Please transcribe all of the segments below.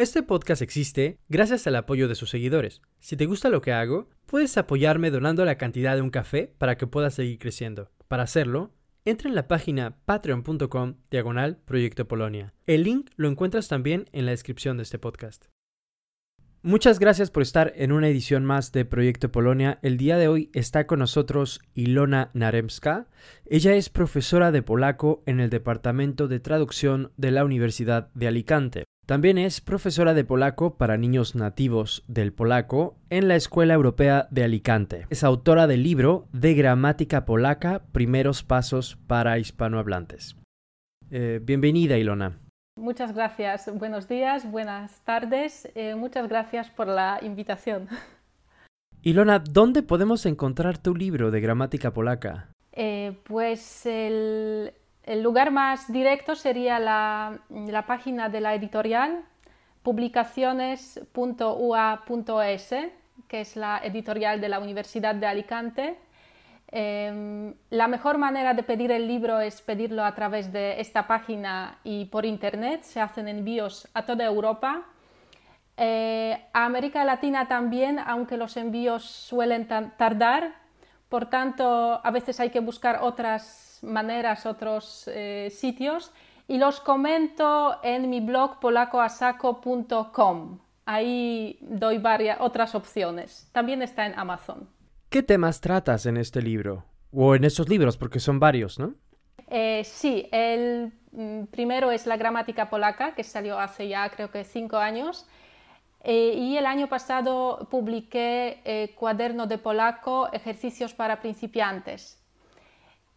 Este podcast existe gracias al apoyo de sus seguidores. Si te gusta lo que hago, puedes apoyarme donando la cantidad de un café para que pueda seguir creciendo. Para hacerlo, entra en la página patreon.com diagonal Proyecto Polonia. El link lo encuentras también en la descripción de este podcast. Muchas gracias por estar en una edición más de Proyecto Polonia. El día de hoy está con nosotros Ilona Naremska. Ella es profesora de polaco en el Departamento de Traducción de la Universidad de Alicante. También es profesora de polaco para niños nativos del polaco en la Escuela Europea de Alicante. Es autora del libro de gramática polaca, primeros pasos para hispanohablantes. Eh, bienvenida, Ilona. Muchas gracias. Buenos días, buenas tardes. Eh, muchas gracias por la invitación. Ilona, ¿dónde podemos encontrar tu libro de gramática polaca? Eh, pues el, el lugar más directo sería la, página de la editorial publicaciones.ua.es, que es la editorial de la Universidad de Alicante. Em, la mejor manera de pedir el libro es pedirlo a través de esta página y por internet. Se hacen envíos a toda Europa. Eh, a América Latina también, aunque los envíos suelen tardar. Por tanto, a veces hay que buscar otras maneras, otros eh, sitios y los comento en mi blog polacoasaco.com. Ahí doy varias otras opciones. También está en Amazon. ¿Qué temas tratas en este libro? O en estos libros, porque son varios, ¿no? Eh, sí, el mm, primero es la gramática polaca, que salió hace ya creo que cinco años. Eh, y el año pasado publiqué Cuaderno de Polaco, Ejercicios para principiantes.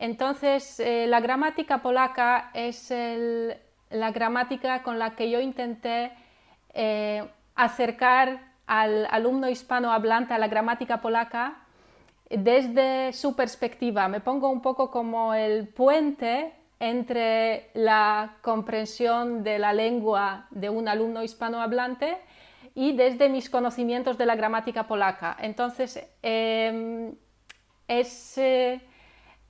Entonces, eh, la gramática polaca es la gramática con la que yo intenté eh, acercar al alumno hispanohablante a la gramática polaca desde su perspectiva. Me pongo un poco como el puente entre la comprensión de la lengua de un alumno hispanohablante y desde mis conocimientos de la gramática polaca. Entonces, em, es eh,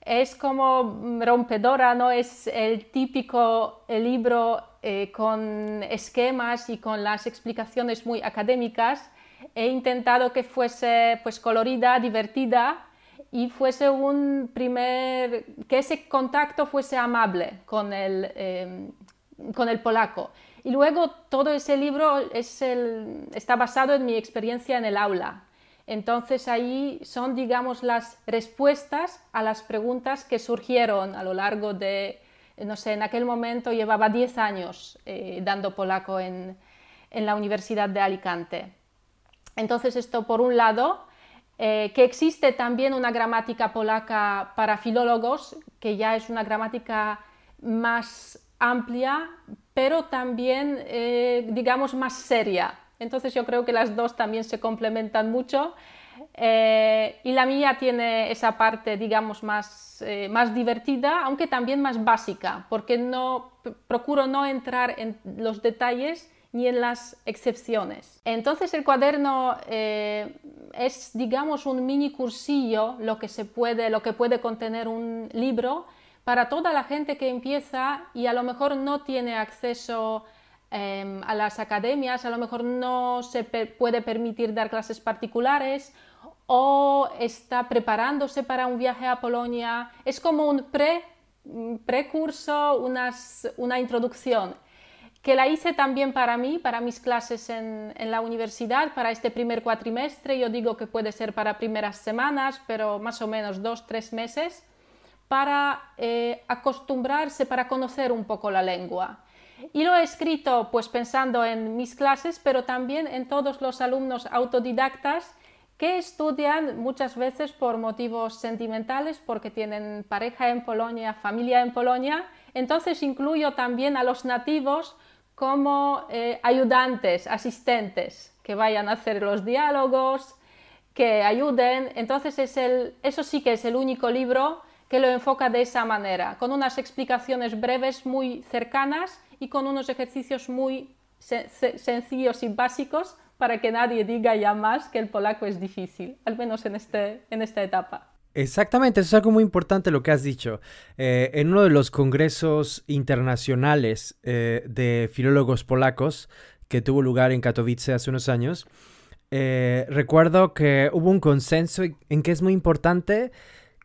es como rompedora, no es el típico libro eh, con esquemas y con las explicaciones muy académicas. He intentado que fuese pues colorida, divertida y fuese un primer que ese contacto fuese amable con el, eh, con el polaco. Y luego todo ese libro es el, está basado en mi experiencia en el aula. Entonces ahí son, digamos, las respuestas a las preguntas que surgieron a lo largo de, no sé, en aquel momento llevaba 10 años eh, dando polaco en, la Universidad de Alicante. Entonces esto por un lado, eh, que existe también una gramática polaca para filólogos, que ya es una gramática más amplia, pero también, eh, digamos, más seria. Entonces yo creo que las dos también se complementan mucho. Eh, y la mía tiene esa parte, digamos, más, eh, más divertida, aunque también más básica, porque no, procuro no entrar en los detalles ni en las excepciones. Entonces el cuaderno eh, es, digamos, un mini cursillo, lo que, se puede, lo que puede contener un libro para toda la gente que empieza y a lo mejor no tiene acceso Em, a las academias, a lo mejor no se puede permitir dar clases particulares o está preparándose para un viaje a Polonia. Es como un pre, precurso, una introducción que la hice también para mí, para mis clases en, la universidad, para este primer cuatrimestre. Yo digo que puede ser para primeras semanas, pero más o menos dos, tres meses, para eh, acostumbrarse, para conocer un poco la lengua. Y lo he escrito pues pensando en mis clases, pero también en todos los alumnos autodidactas que estudian muchas veces por motivos sentimentales, porque tienen pareja en Polonia, familia en Polonia. Entonces incluyo también a los nativos como eh, ayudantes, asistentes, que vayan a hacer los diálogos, que ayuden. Entonces es el, eso sí que es el único libro que lo enfoca de esa manera, con unas explicaciones breves muy cercanas y con unos ejercicios muy sencillos y básicos para que nadie diga ya más que el polaco es difícil, al menos en, este, en esta etapa. Exactamente, eso es algo muy importante lo que has dicho. Eh, en uno de los congresos internacionales eh, de filólogos polacos que tuvo lugar en Katowice hace unos años, eh, recuerdo que hubo un consenso en que es muy importante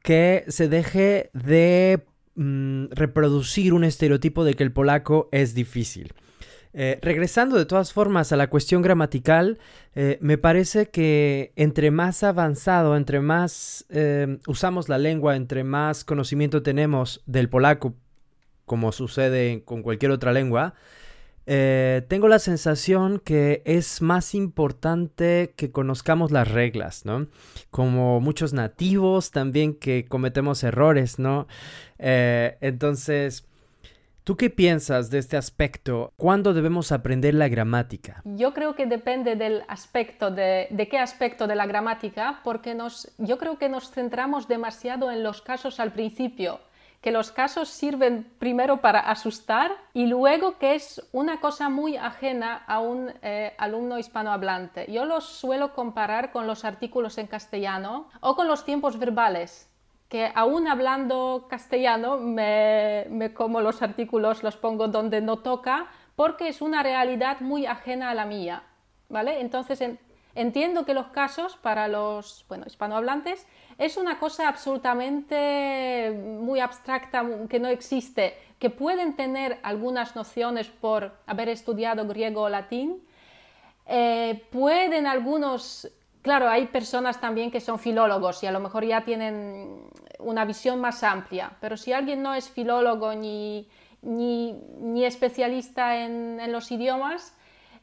que se deje de mm, reproducir un estereotipo de que el polaco es difícil. Eh, regresando de todas formas a la cuestión gramatical, eh, me parece que entre más avanzado, entre más eh, usamos la lengua, entre más conocimiento tenemos del polaco, como sucede con cualquier otra lengua, tengo la sensación que es más importante que conozcamos las reglas, ¿no? Como muchos nativos también que cometemos errores, ¿no? entonces, ¿Tú qué piensas de este aspecto? ¿Cuándo debemos aprender la gramática? Yo creo que depende del aspecto, de, qué aspecto de la gramática, porque nos, yo creo que nos centramos demasiado en los casos al principio, que los casos sirven primero para asustar y luego que es una cosa muy ajena a un eh, alumno hispanohablante. Yo los suelo comparar con los artículos en castellano o con los tiempos verbales que aún hablando castellano me, como los artículos, los pongo donde no toca, porque es una realidad muy ajena a la mía, ¿vale? Entonces entiendo que los casos para los bueno, hispanohablantes es una cosa absolutamente muy abstracta, que no existe, que pueden tener algunas nociones por haber estudiado griego o latín, eh, pueden algunos Claro, hay personas también que son filólogos y a lo mejor ya tienen una visión más amplia, pero si alguien no es filólogo ni, ni, especialista en, los idiomas,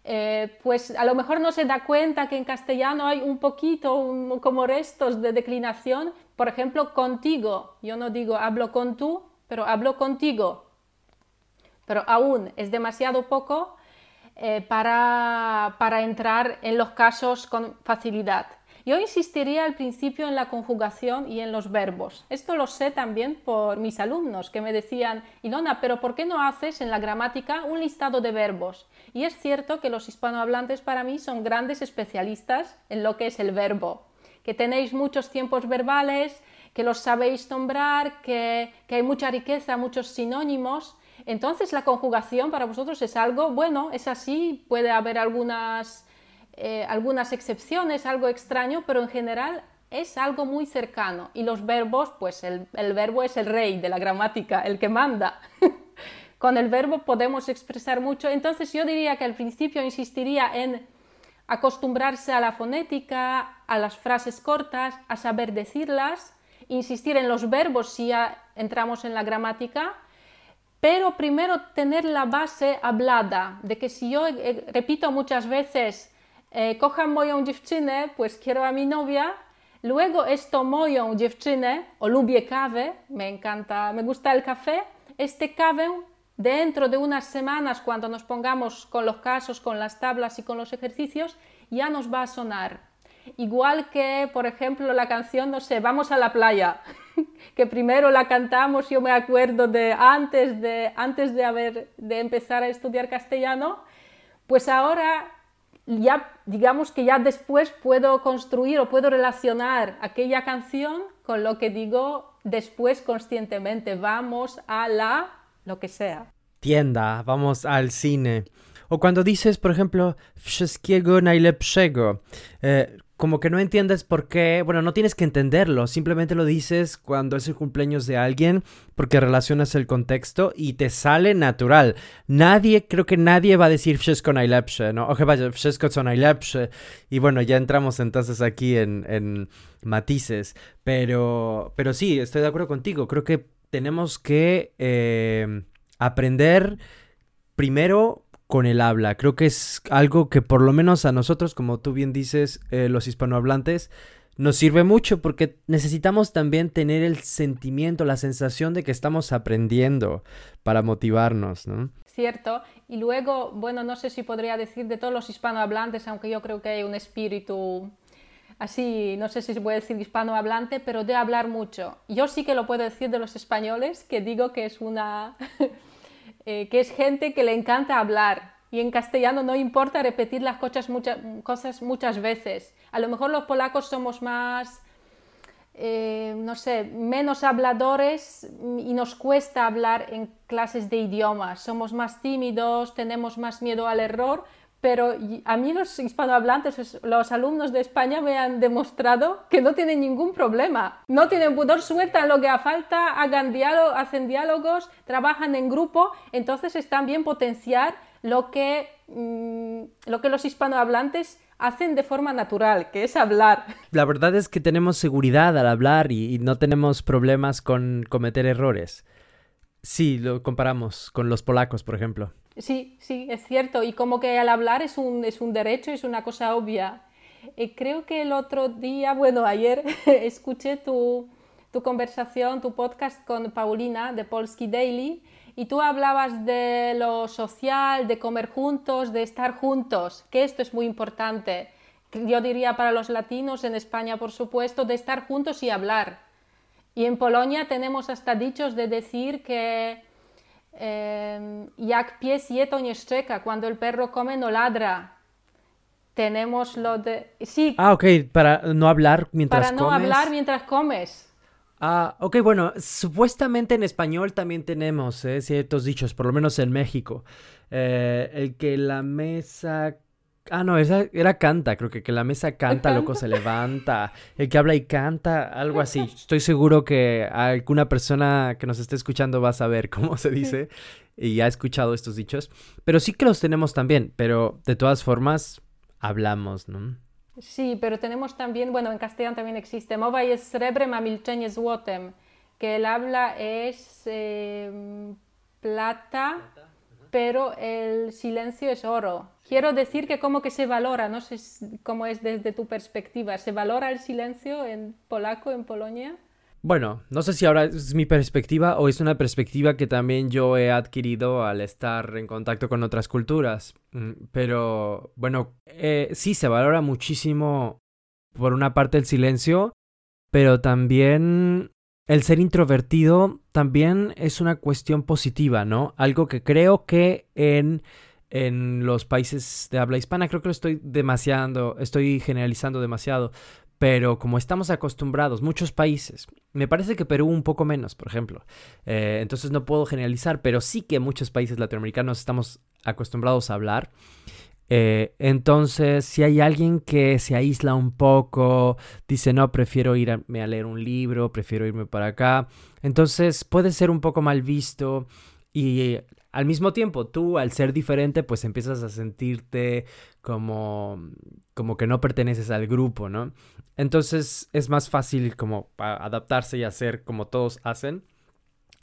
eh, pues a lo mejor no se da cuenta que en castellano hay un poquito como restos de declinación. Por ejemplo, contigo. Yo no digo hablo con tú, pero hablo contigo. Pero aún es demasiado poco eh, para, para entrar en los casos con facilidad. Yo insistiría al principio en la conjugación y en los verbos. Esto lo sé también por mis alumnos que me decían, Ilona, pero ¿por qué no haces en la gramática un listado de verbos? Y es cierto que los hispanohablantes para mí son grandes especialistas en lo que es el verbo, que tenéis muchos tiempos verbales, que los sabéis nombrar, que, que hay mucha riqueza, muchos sinónimos entonces la conjugación para vosotros es algo, bueno, es así, puede haber algunas, eh, algunas excepciones, algo extraño, pero en general es algo muy cercano. Y los verbos, pues el, el verbo es el rey de la gramática, el que manda. Con el verbo podemos expresar mucho. Entonces yo diría que al principio insistiría en acostumbrarse a la fonética, a las frases cortas, a saber decirlas, insistir en los verbos si ya entramos en la gramática pero primero tener la base hablada, de que si yo eh, repito muchas veces, eh, kocham moją dziewczynę, pues quiero a mi novia, luego esto moją dziewczynę, o lubię kawę, me encanta, me gusta el café, este kawę dentro de unas semanas, cuando nos pongamos con los casos, con las tablas y con los ejercicios, ya nos va a sonar. Igual que, por ejemplo, la canción, no sé, vamos a la playa. que primero la cantamos, yo me acuerdo de antes de, antes de, haber, de empezar a estudiar castellano, pues ahora ya digamos que ya después puedo construir o puedo relacionar aquella canción con lo que digo después conscientemente. Vamos a la lo que sea. Tienda, vamos al cine. O cuando dices, por ejemplo, wszystkiego najlepszego, eh, como que no entiendes por qué, bueno, no tienes que entenderlo, simplemente lo dices cuando es el cumpleaños de alguien porque relacionas el contexto y te sale natural. Nadie, creo que nadie va a decir wszystko najlepsze, ¿no? O que vaya, wszystko. Y bueno, ya entramos entonces aquí en, en matices, pero, pero sí, estoy de acuerdo contigo, creo que tenemos que eh, aprender primero con el habla. Creo que es algo que por lo menos a nosotros, como tú bien dices, eh, los hispanohablantes, nos sirve mucho porque necesitamos también tener el sentimiento, la sensación de que estamos aprendiendo para motivarnos, ¿no? Cierto. Y luego, bueno, no sé si podría decir de todos los hispanohablantes, aunque yo creo que hay un espíritu así, no sé si se puede decir hispanohablante, pero de hablar mucho. Yo sí que lo puedo decir de los españoles, que digo que es una... Eh, que es gente que le encanta hablar. Y en castellano no importa repetir las cosas, muchas veces. A lo mejor los polacos somos más eh, no sé, menos habladores y nos cuesta hablar en clases de idiomas. Somos más tímidos, tenemos más miedo al error, pero a mí los hispanohablantes, los alumnos de España me han demostrado que no tienen ningún problema. No tienen pudor, sueltan lo que haga falta, hacen diálogos, trabajan en grupo, entonces están bien potenciar lo que, mm, lo que los hispanohablantes hacen de forma natural, que es hablar. La verdad es que tenemos seguridad al hablar y, no tenemos problemas con cometer errores. Sí, lo comparamos con los polacos, por ejemplo. Sí, sí, es cierto. Y como que al hablar es un, es un derecho, es una cosa obvia. Eh, creo que el otro día, bueno, ayer escuché tu, tu conversación, tu podcast con Paulina de Polski Daily y tú hablabas de lo social, de comer juntos, de estar juntos, que esto es muy importante. Yo diría para los latinos, en España por supuesto, de estar juntos y hablar. Y en Polonia tenemos hasta dichos de decir que eh, jak pies jeto nie szczeka, cuando el perro come no ladra. Tenemos lo de... Sí. Ah, ok, para no hablar mientras comes. Para no hablar mientras comes. Ah, ok, bueno, supuestamente en español también tenemos eh, ciertos dichos, por lo menos en México. Eh, el que la mesa... Ah, no, esa era canta, creo que que la mesa canta, loco se levanta. El que habla y canta, algo así. Estoy seguro que alguna persona que nos esté escuchando va a saber cómo se dice y ha escuchado estos dichos. Pero sí que los tenemos también, pero de todas formas hablamos, ¿no? Sí, pero tenemos también, bueno, en castellano también existe, mowa jest srebrem, a milczenie złotem, que el habla es em, plata, pero el silencio es oro. Quiero decir que como que se valora, no sé cómo es desde tu perspectiva, ¿se valora el silencio en polaco, en Polonia? Bueno, no sé si ahora es mi perspectiva o es una perspectiva que también yo he adquirido al estar en contacto con otras culturas. Mm, pero bueno, eh, sí se valora muchísimo por una parte el silencio, pero también el ser introvertido también es una cuestión positiva, ¿no? Algo que creo que en, en los países de habla hispana, creo que lo estoy demasiado, estoy generalizando demasiado, pero como estamos acostumbrados, muchos países, me parece que Perú un poco menos, por ejemplo, eh, entonces no puedo generalizar, pero sí que muchos países latinoamericanos estamos acostumbrados a hablar. Eh, entonces, si hay alguien que se aísla un poco, dice, no, prefiero irme a leer un libro, prefiero irme para acá, entonces puede ser un poco mal visto y al mismo tiempo, tú al ser diferente, pues empiezas a sentirte como, como que no perteneces al grupo, ¿no? Entonces es más fácil como adaptarse y hacer como todos hacen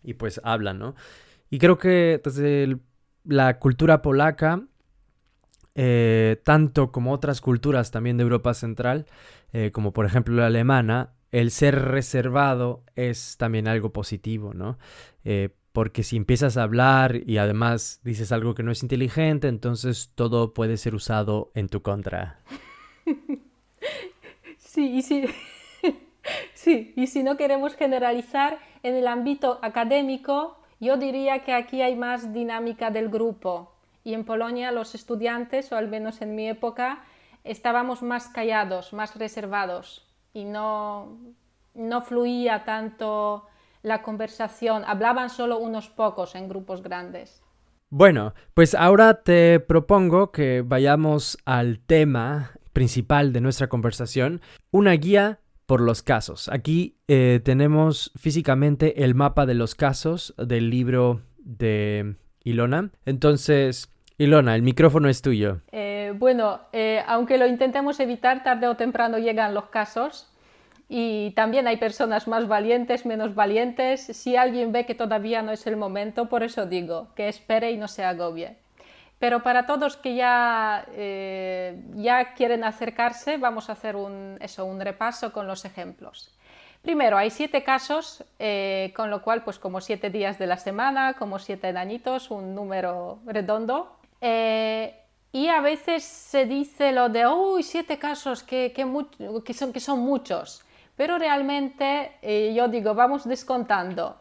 y pues hablan, ¿no? Y creo que desde la cultura polaca, eh, tanto como otras culturas también de Europa Central, eh, como por ejemplo la alemana, el ser reservado es también algo positivo, ¿no? Eh, porque si empiezas a hablar y además dices algo que no es inteligente, entonces todo puede ser usado en tu contra. Sí, y si, sí, y si no queremos generalizar en el ámbito académico, yo diría que aquí hay más dinámica del grupo. Y en Polonia los estudiantes, o al menos en mi época, estábamos más callados, más reservados y no, no fluía tanto la conversación, hablaban solo unos pocos en grupos grandes. Bueno, pues ahora te propongo que vayamos al tema principal de nuestra conversación, una guía por los casos. Aquí eh, tenemos físicamente el mapa de los casos del libro de Ilona. Entonces, Ilona, el micrófono es tuyo. Eh, bueno, eh, aunque lo intentemos evitar, tarde o temprano llegan los casos y también hay personas más valientes, menos valientes. Si alguien ve que todavía no es el momento, por eso digo, que espere y no se agobie. Pero para todos que ya, eh, ya quieren acercarse, vamos a hacer un, eso, un repaso con los ejemplos. Primero, hay siete casos, eh, con lo cual, pues como siete días de la semana, como siete añitos, un número redondo. Eh, Y a veces se dice lo de, uy, siete casos, que, que, son, que son muchos. Pero realmente eh, yo digo, vamos descontando.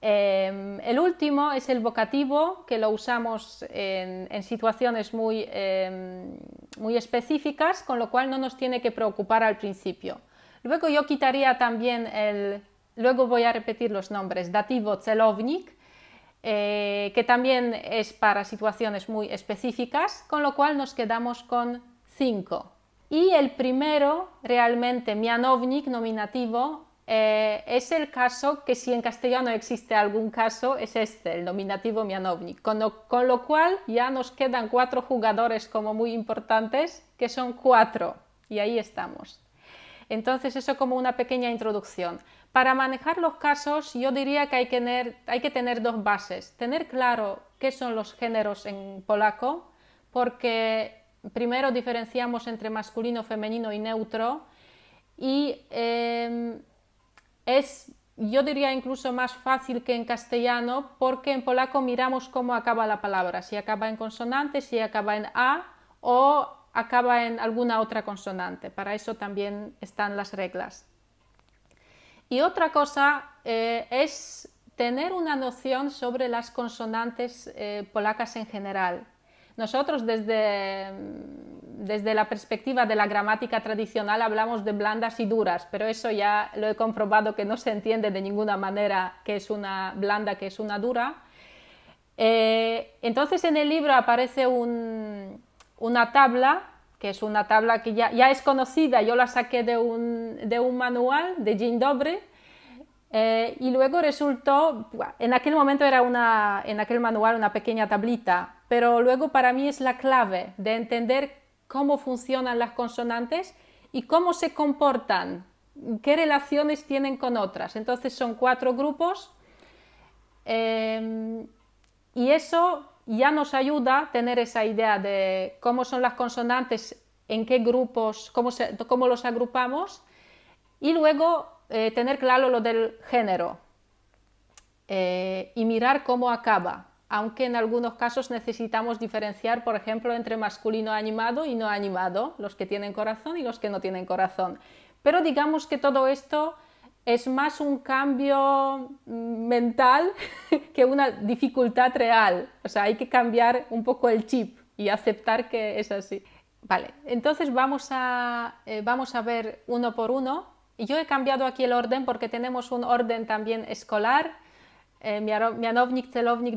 Em, el último es el vocativo, que lo usamos en, situaciones muy, em, muy específicas, con lo cual no nos tiene que preocupar al principio. Luego yo quitaría también el, luego voy a repetir los nombres, dativo celovnik, eh, que también es para situaciones muy específicas, con lo cual nos quedamos con 5. Y el primero, realmente, mianovnik, nominativo, eh, es el caso que si en castellano existe algún caso, es este, el nominativo mianovnik. Con con lo cual ya nos quedan cuatro jugadores como muy importantes, que son cuatro. Y ahí estamos. Entonces, eso como una pequeña introducción. Para manejar los casos, yo diría que hay que, tener, hay que tener dos bases. Tener claro qué son los géneros en polaco, porque primero diferenciamos entre masculino, femenino y neutro, y em, es, yo diría, incluso más fácil que en castellano, porque en polaco miramos cómo acaba la palabra, si acaba en consonante, si acaba en A o acaba en alguna otra consonante. Para eso también están las reglas. Y otra cosa eh, es tener una noción sobre las consonantes eh, polacas en general. Nosotros desde, desde la perspectiva de la gramática tradicional hablamos de blandas y duras, pero eso ya lo he comprobado que no se entiende de ninguna manera que es una blanda, que es una dura. Eh, entonces en el libro aparece un, una tabla, que es una tabla que ya, ya es conocida, yo la saqué de un, de un manual de Jean Dobre, eh, y luego resultó, en aquel momento era una, en aquel manual una pequeña tablita, pero luego para mí es la clave de entender cómo funcionan las consonantes y cómo se comportan, qué relaciones tienen con otras. Entonces son cuatro grupos eh, y eso ya nos ayuda a tener esa idea de cómo son las consonantes, en qué grupos, cómo, cómo los agrupamos y luego eh, tener claro lo del género eh, y mirar cómo acaba, aunque en algunos casos necesitamos diferenciar, por ejemplo, entre masculino animado y no animado, los que tienen corazón y los que no tienen corazón. Pero digamos que todo esto es más un cambio mental que una dificultad real. O sea, hay que cambiar un poco el chip y aceptar que es así. Vale, entonces vamos a, eh, vamos a ver uno por uno. Yo he cambiado aquí el orden porque tenemos un orden también escolar. Eh, mianownik, celownik,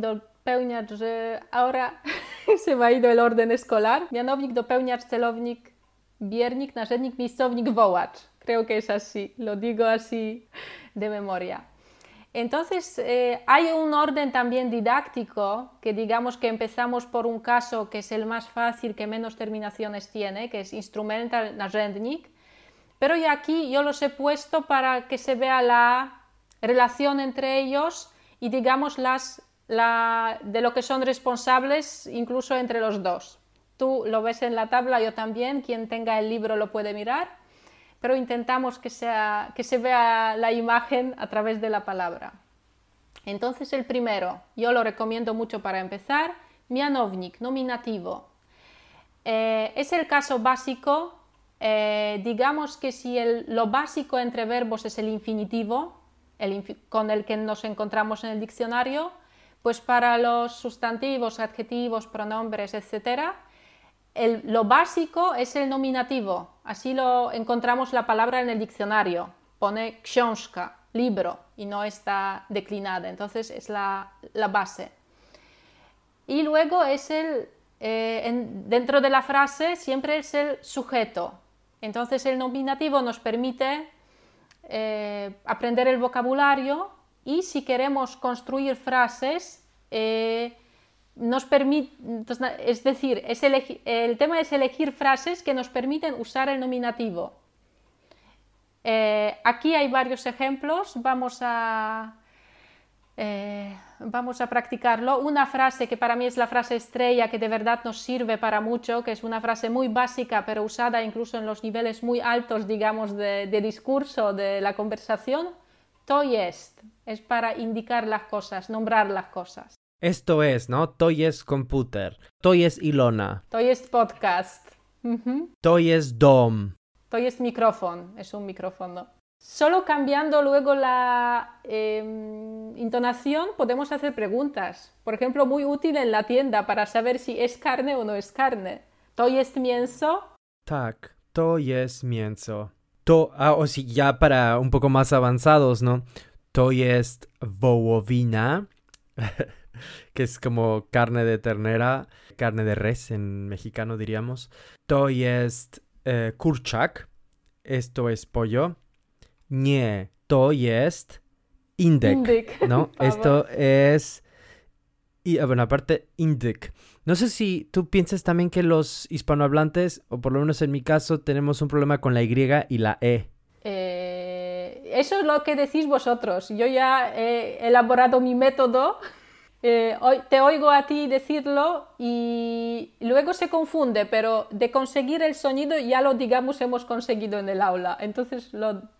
dopełniacz, ahora se me ha ido el orden escolar. Mianownik, dopełniacz, celownik, biernik, narzędnik, miejscownik, wołacz creo que es así, lo digo así de memoria. Entonces, eh, hay un orden también didáctico, que digamos que empezamos por un caso que es el más fácil, que menos terminaciones tiene, que es instrumental narzędnik, pero aquí yo los he puesto para que se vea la relación entre ellos y digamos las, de lo que son responsables incluso entre los dos. Tú lo ves en la tabla, yo también, quien tenga el libro lo puede mirar pero intentamos que, sea, que se vea la imagen a través de la palabra. Entonces el primero, yo lo recomiendo mucho para empezar, mianownik, nominativo. Eh, es el caso básico, eh, digamos que si el, lo básico entre verbos es el infinitivo, el, con el que nos encontramos en el diccionario, pues para los sustantivos, adjetivos, pronombres, etc., lo básico es el nominativo, así lo encontramos la palabra en el diccionario, pone książka, libro, y no está declinada, entonces es la, base. Y luego es el, eh, dentro de la frase siempre es el sujeto, entonces el nominativo nos permite eh, aprender el vocabulario y si queremos construir frases, eh, nos permite, es decir, es el tema es elegir frases que nos permiten usar el nominativo. Eh, aquí hay varios ejemplos, vamos a, eh, vamos a practicarlo. Una frase que para mí es la frase estrella, que de verdad nos sirve para mucho, que es una frase muy básica, pero usada incluso en los niveles muy altos, digamos, de, de discurso, de la conversación. To jest, es para indicar las cosas, nombrar las cosas. Esto es, ¿no? To jest komputer. To jest Ilona. To jest podcast. Ujú. To jest dom. To jest micrófono, es un micrófono. Solo cambiando luego la em, intonación podemos hacer preguntas. Por ejemplo, muy útil en la tienda para saber si es carne o no es carne. To jest mięso. Tak, to jest mięso. To, ah, o sí, ya para un poco más avanzados, ¿no? To jest wołowina, que es como carne de ternera, carne de res en mexicano diríamos. To jest eh, kurczak, esto es pollo. Nie, to jest indek, Indyk. ¿no? Esto es... Y ah, bueno, aparte, indyk. No sé si tú piensas también que los hispanohablantes, o por lo menos en mi caso, tenemos un problema con la Y y la E. Eh, eso es lo que decís vosotros. Yo ya he elaborado mi método. Eh, te oigo a ti decirlo y luego se confunde, pero de conseguir el sonido ya lo digamos hemos conseguido en el aula. Entonces lo...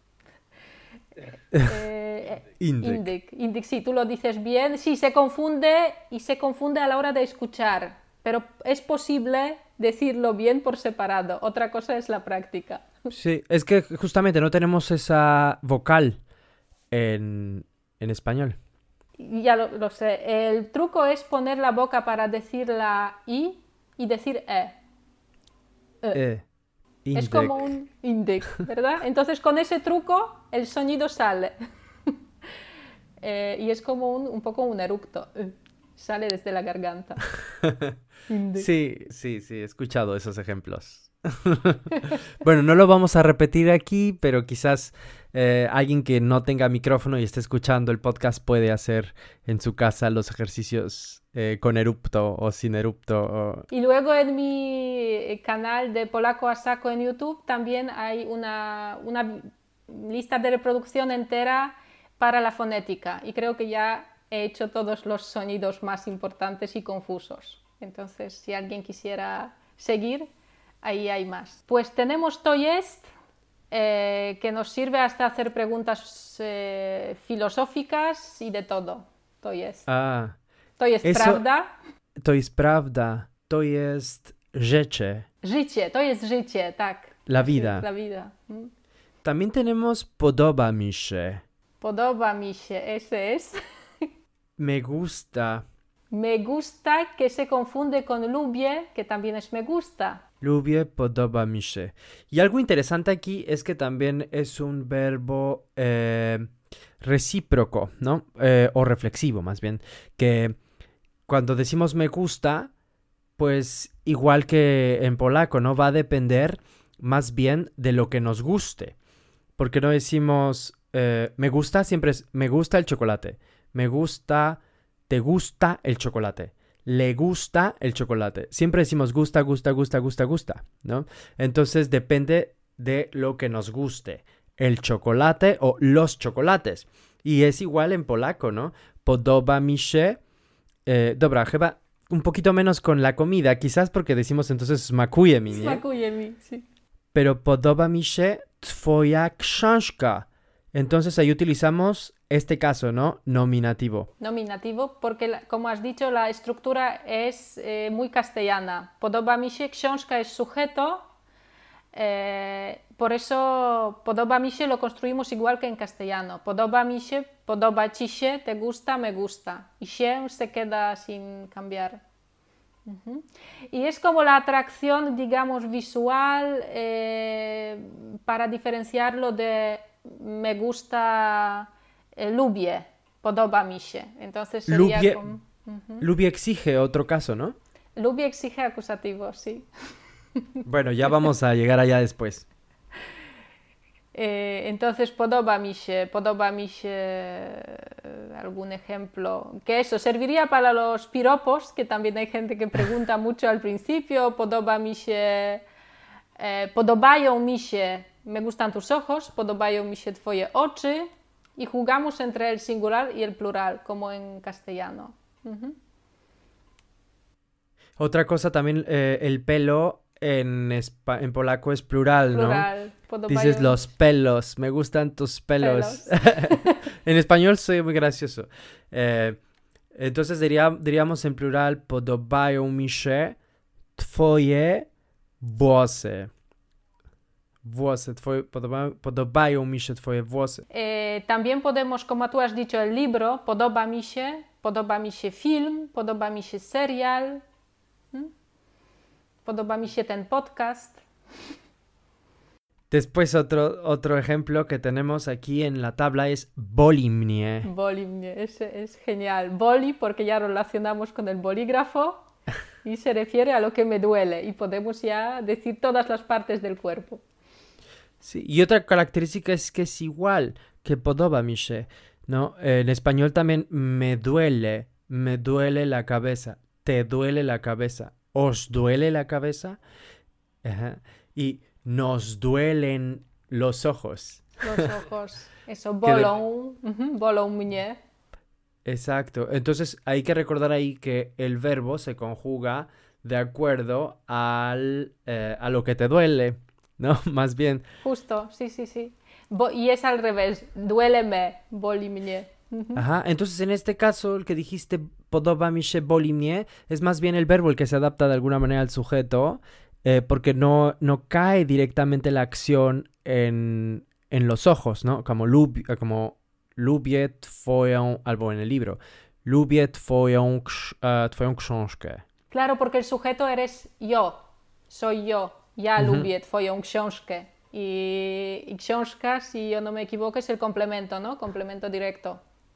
Eh, Indyk. Indyk, Indyk, sí, tú lo dices bien. Sí, se confunde y se confunde a la hora de escuchar, pero es posible decirlo bien por separado. Otra cosa es la práctica. Sí, es que justamente no tenemos esa vocal en, en español. Ya lo, lo sé. El truco es poner la boca para decir la I y decir E. E. Es Indyk. como un indic, ¿verdad? Entonces con ese truco el sonido sale. Eh, y es como un, un poco un eructo. Eh, Sale desde la garganta. Indic. Sí, sí, sí, he escuchado esos ejemplos. bueno, no lo vamos a repetir aquí, pero quizás eh, alguien que no tenga micrófono y esté escuchando el podcast puede hacer en su casa los ejercicios eh, con erupto o sin erupto. Y luego en mi eh, canal de Polaco a Saco en YouTube también hay una, una lista de reproducción entera para la fonética y creo que ya he hecho todos los sonidos más importantes y confusos. Entonces, si alguien quisiera seguir, ahí hay más. Pues tenemos to jest, eh, que nos sirve hasta hacer preguntas eh, filosóficas y de todo. To jest. Ah, To jest eso- prawda. to jest prawda, to jest rzeczy, Życie, to jest życie, tak. la vida. La vida. Mm. También tenemos podoba mi się, Podoba mi się, ese es. me gusta, Me gusta que se confunde con lubię, que también es me gusta. Lubię, podoba mi. Y algo interesante aquí es que también es un verbo eh, recíproco, ¿no? Eh, o reflexivo, más bien. Que cuando decimos me gusta, pues igual que en polaco, ¿no? Va a depender más bien de lo que nos guste. Porque no decimos eh, me gusta, siempre es me gusta el chocolate. Me gusta, te gusta el chocolate. Le gusta el chocolate. Siempre decimos gusta, gusta, gusta, gusta, gusta, ¿no? Entonces depende de lo que nos guste. El chocolate o los chocolates. Y es igual en polaco, ¿no? Podoba mi się. Eh, dobra, chyba un poquito menos con la comida, quizás porque decimos entonces smakuje mi, nie? Smakuje mi, sí. Pero podoba mi się twoja książka. Entonces ahí utilizamos este caso, ¿no? Nominativo. Nominativo, porque como has dicho, la estructura es eh, muy castellana. Podoba mi się, książka es sujeto, eh, por eso podoba mi lo construimos igual que en castellano. Podoba mi podoba ci te gusta, me gusta. Y się se queda sin cambiar. Y es como la atracción, digamos, visual eh, para diferenciarlo de me gusta lubię, podoba mi się. Entonces sería Lubię- como- Ujú. Lubię exige otro caso, ¿no? Lubię exige acusativo, sí. Bueno, ya vamos a llegar allá después. Eh, entonces, podoba mi się, podoba mi się eh, algún ejemplo. Que eso serviría para los piropos, que también hay gente que pregunta mucho al principio. Podoba mi się, eh, podobają mi się, me gustan tus ojos, podobają mi się twoje oczy. Y jugamos entre el singular y el plural, como en castellano. Otra cosa también, eh, el pelo en, polaco es plural, ¿no? Plural. podobają- Dices los pelos, me gustan tus pelos. en español soy muy gracioso. Eh, Entonces diría, diríamos en plural, podobają mi się twoje włosy. Włosy, twoje, podoba, podobają mi się twoje włosy. Eh, también podemos, como tú has dicho, el libro, podoba mi się, podoba mi się film, podoba mi się serial, ¿m? podoba mi się ten podcast. Después otro, otro ejemplo que tenemos aquí en la tabla es boli mnie. Boli mnie, es, genial. Boli porque ya relacionamos con el bolígrafo y se refiere a lo que me duele y podemos ya decir todas las partes del cuerpo. Sí, y otra característica es que es igual que podoba mi się, ¿no? En español también me duele, me duele la cabeza, te duele la cabeza, os duele la cabeza Ajá. y nos duelen los ojos. Los ojos, eso, Que de- bolą mnie. Exacto. Entonces hay que recordar ahí que el verbo se conjuga de acuerdo al, eh, a lo que te duele, ¿no? Más bien. Justo, sí, sí, sí. Bo- y es al revés, duéleme, boli mnie. Ujú. Ajá. Entonces en este caso el que dijiste podoba mi się boli mnie es más bien el verbo el que se adapta de alguna manera al sujeto eh, porque no, no cae directamente la acción en, en los ojos, ¿no? Como, lub, eh, como lubię twoją, albo en el libro, lubię twoją, eh, twoją książkę. Claro, porque el sujeto eres yo, soy yo. Ja Ujú. lubię twoją książkę. Y, y książka, si yo no me equivoco, es el complemento, ¿no? Complemento directo.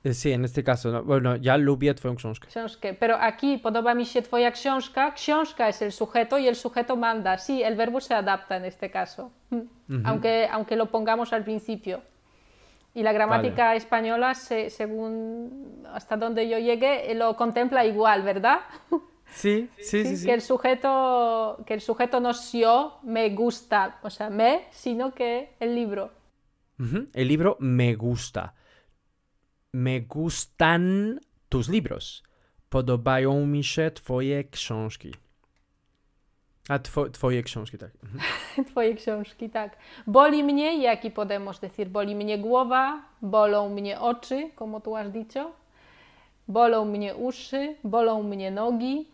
Eh, Sí, en este caso, ¿no? bueno, ya lubię twoją książkę. Książkę. Pero aquí, podoba mi się twoja książka, książka es el sujeto y el sujeto manda. Sí, el verbo se adapta en este caso, Mm. aunque, aunque lo pongamos al principio. Y la gramática española, se- según hasta donde yo llegue, eh, lo contempla igual, ¿verdad? Sí, sí, sí, sí. Que el sujeto, que el sujeto no es yo, me gusta, o sea, me, sino que el libro. Ujú, El libro me gusta. Me gustan tus libros. Podobają mi się twoje książki. A two, twoje książki, tak. Mhm. Twoje książki, tak. Boli mnie, aquí podemos decir, boli mnie głowa, bolą mnie oczy, como tú has dicho, bolą mnie uszy, bolą mnie nogi.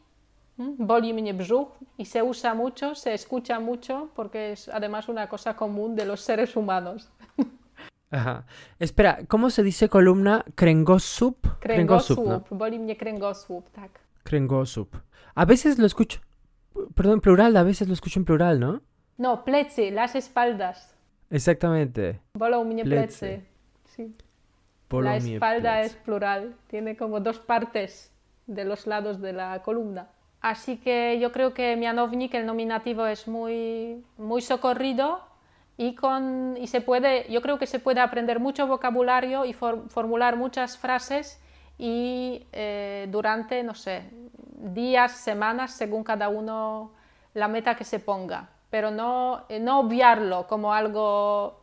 Boli mnie brzuch y se usa mucho, se escucha mucho, porque es además una cosa común de los seres humanos. Ajá. Espera, ¿cómo se dice columna? Kręgosłup. Kręgosłup, ¿no? boli mnie kręgosłup, tak. Kręgosłup. A veces lo escucho. Perdón, plural, a veces lo escucho en plural, ¿no? No, plecy, las espaldas. Exactamente. Bolą mnie Plecy. plecy. Sí. Bolą La espalda plecy. es plural, tiene como dos partes de los lados de la columna. Así que yo creo que mianownik, el nominativo, es muy, muy socorrido y, con, y se puede, yo creo que se puede aprender mucho vocabulario y for- formular muchas frases y eh, durante, no sé, días, semanas, según cada uno la meta que se ponga. Pero no, eh, no obviarlo como algo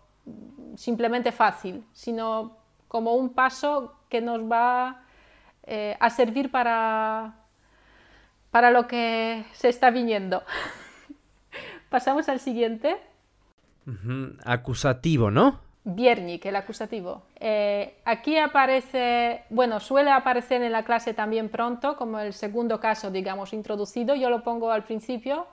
simplemente fácil, sino como un paso que nos va eh, a servir para, para lo que se está viniendo. Pasamos al siguiente. Acusativo, ¿no? Viernik, el acusativo. Eh, aquí aparece, bueno, suele aparecer en la clase también pronto, como el segundo caso, digamos, introducido. Yo lo pongo al principio.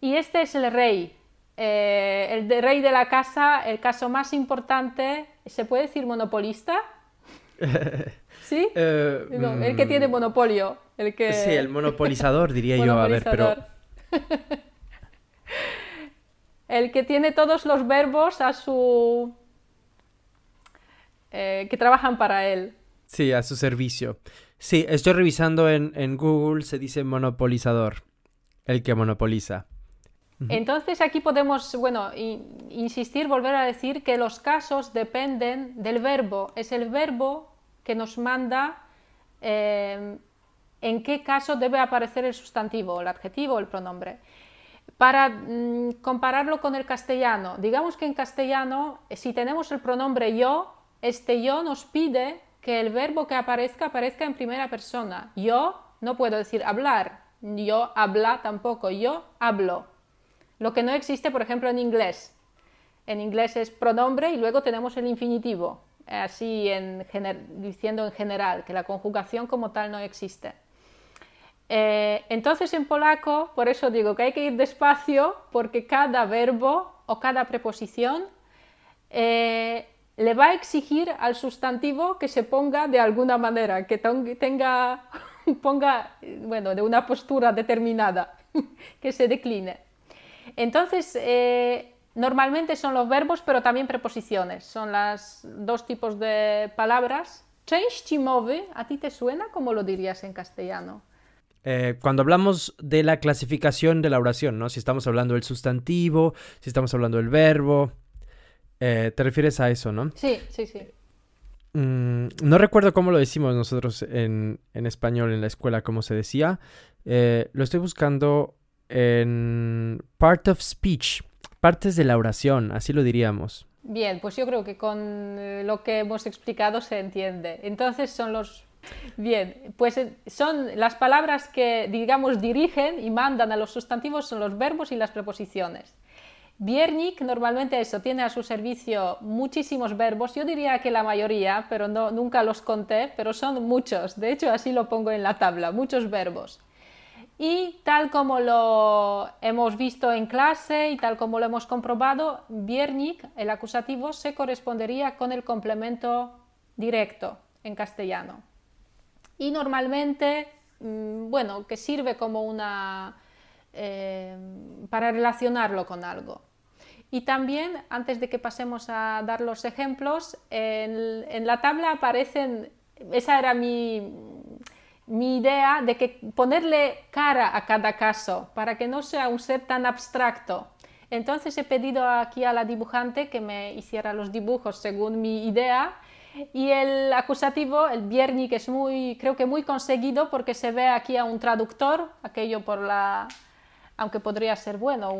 Y este es el rey, eh, el de rey de la casa, el caso más importante. ¿Se puede decir monopolista? ¿Sí? Eh, No, el que tiene mm, monopolio. El que... Sí, el monopolizador, diría yo. A ver, pero. El que tiene todos los verbos a su... eh, que trabajan para él. Sí, a su servicio. Sí, estoy revisando en, en Google, se dice monopolizador. El que monopoliza. Entonces aquí podemos, bueno, insistir, volver a decir que los casos dependen del verbo. Es el verbo que nos manda eh, en qué caso debe aparecer el sustantivo, el adjetivo o el pronombre. Para mm, compararlo con el castellano, digamos que en castellano, eh, si tenemos el pronombre yo, este yo nos pide que el verbo que aparezca aparezca en primera persona. Yo no puedo decir hablar, yo habla tampoco, yo hablo. Lo que no existe, por ejemplo, en inglés. En inglés es pronombre y luego tenemos el infinitivo. así en diciendo en general, que la conjugación como tal no existe. Eh, entonces en polaco, por eso digo que hay que ir despacio, porque cada verbo o cada preposición eh, le va a exigir al sustantivo que se ponga de alguna manera, que tenga, ponga, bueno, de una postura determinada, que se decline. Entonces, eh, Normalmente son los verbos, pero también preposiciones. Son los dos tipos de palabras. Części mowy, ¿a ti te suena? ¿Cómo lo dirías en castellano? Eh, cuando hablamos de la clasificación de la oración, ¿no? Si estamos hablando del sustantivo, si estamos hablando del verbo, eh, te refieres a eso, ¿no? Sí, sí, sí. Mm, no recuerdo cómo lo decimos nosotros en, español en la escuela, cómo se decía. Eh, lo estoy buscando en Part of Speech partes de la oración, así lo diríamos. Bien, pues yo creo que con lo que hemos explicado se entiende. Entonces son los... Bien, pues eh, son las palabras que, digamos, dirigen y mandan a los sustantivos, son los verbos y las preposiciones. Biernik normalmente eso, tiene a su servicio muchísimos verbos, yo diría que la mayoría, pero no, nunca los conté, pero son muchos, de hecho así lo pongo en la tabla, muchos verbos. Y tal como lo hemos visto en clase y tal como lo hemos comprobado, Biernik, el acusativo, se correspondería con el complemento directo en castellano. Y normalmente, mm, bueno, que sirve como una... Eh, para relacionarlo con algo. Y también, antes de que pasemos a dar los ejemplos, en la tabla aparecen, esa era mi, mi idea de que ponerle cara a cada caso para que no sea un ser tan abstracto. Entonces he pedido aquí a la dibujante que me hiciera los dibujos según mi idea y el acusativo, el Biernik, es muy, creo que muy conseguido porque se ve aquí a un traductor, aquello por la, aunque podría ser bueno,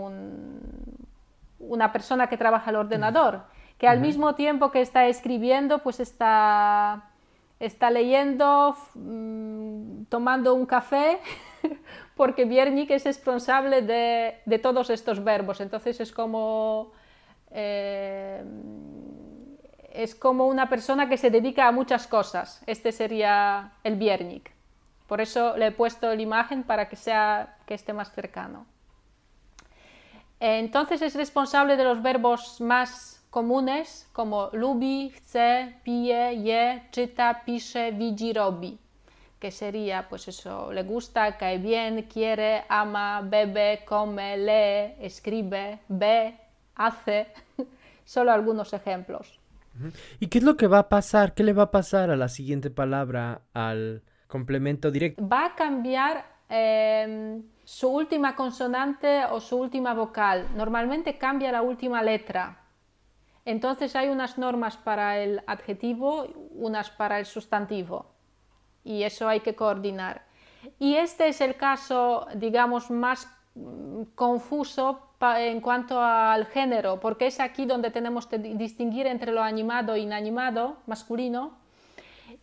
una persona que trabaja al ordenador, que al mismo tiempo que está escribiendo, pues está está leyendo, mm, tomando un café, porque Biernik es responsable de, todos estos verbos. Entonces es como, eh, es como una persona que se dedica a muchas cosas. Este sería el Biernik. Por eso le he puesto la imagen para que, sea, que esté más cercano. Entonces es responsable de los verbos más comunes como lubi, chce, pije, je, czyta, pisze, widzi, robi. Que sería, pues eso, le gusta, cae bien, quiere, ama, bebe, come, lee, escribe, ve, hace. Solo algunos ejemplos. ¿Y qué es lo que va a pasar? ¿Qué le va a pasar a la siguiente palabra, al complemento directo? Va a cambiar em, su última consonante o su última vocal. Normalmente cambia la última letra. Entonces hay unas normas para el adjetivo, unas para el sustantivo, y eso hay que coordinar. Y este es el caso, digamos, más mm, confuso en cuanto al género, porque es aquí donde tenemos que distinguir entre lo animado e inanimado, masculino,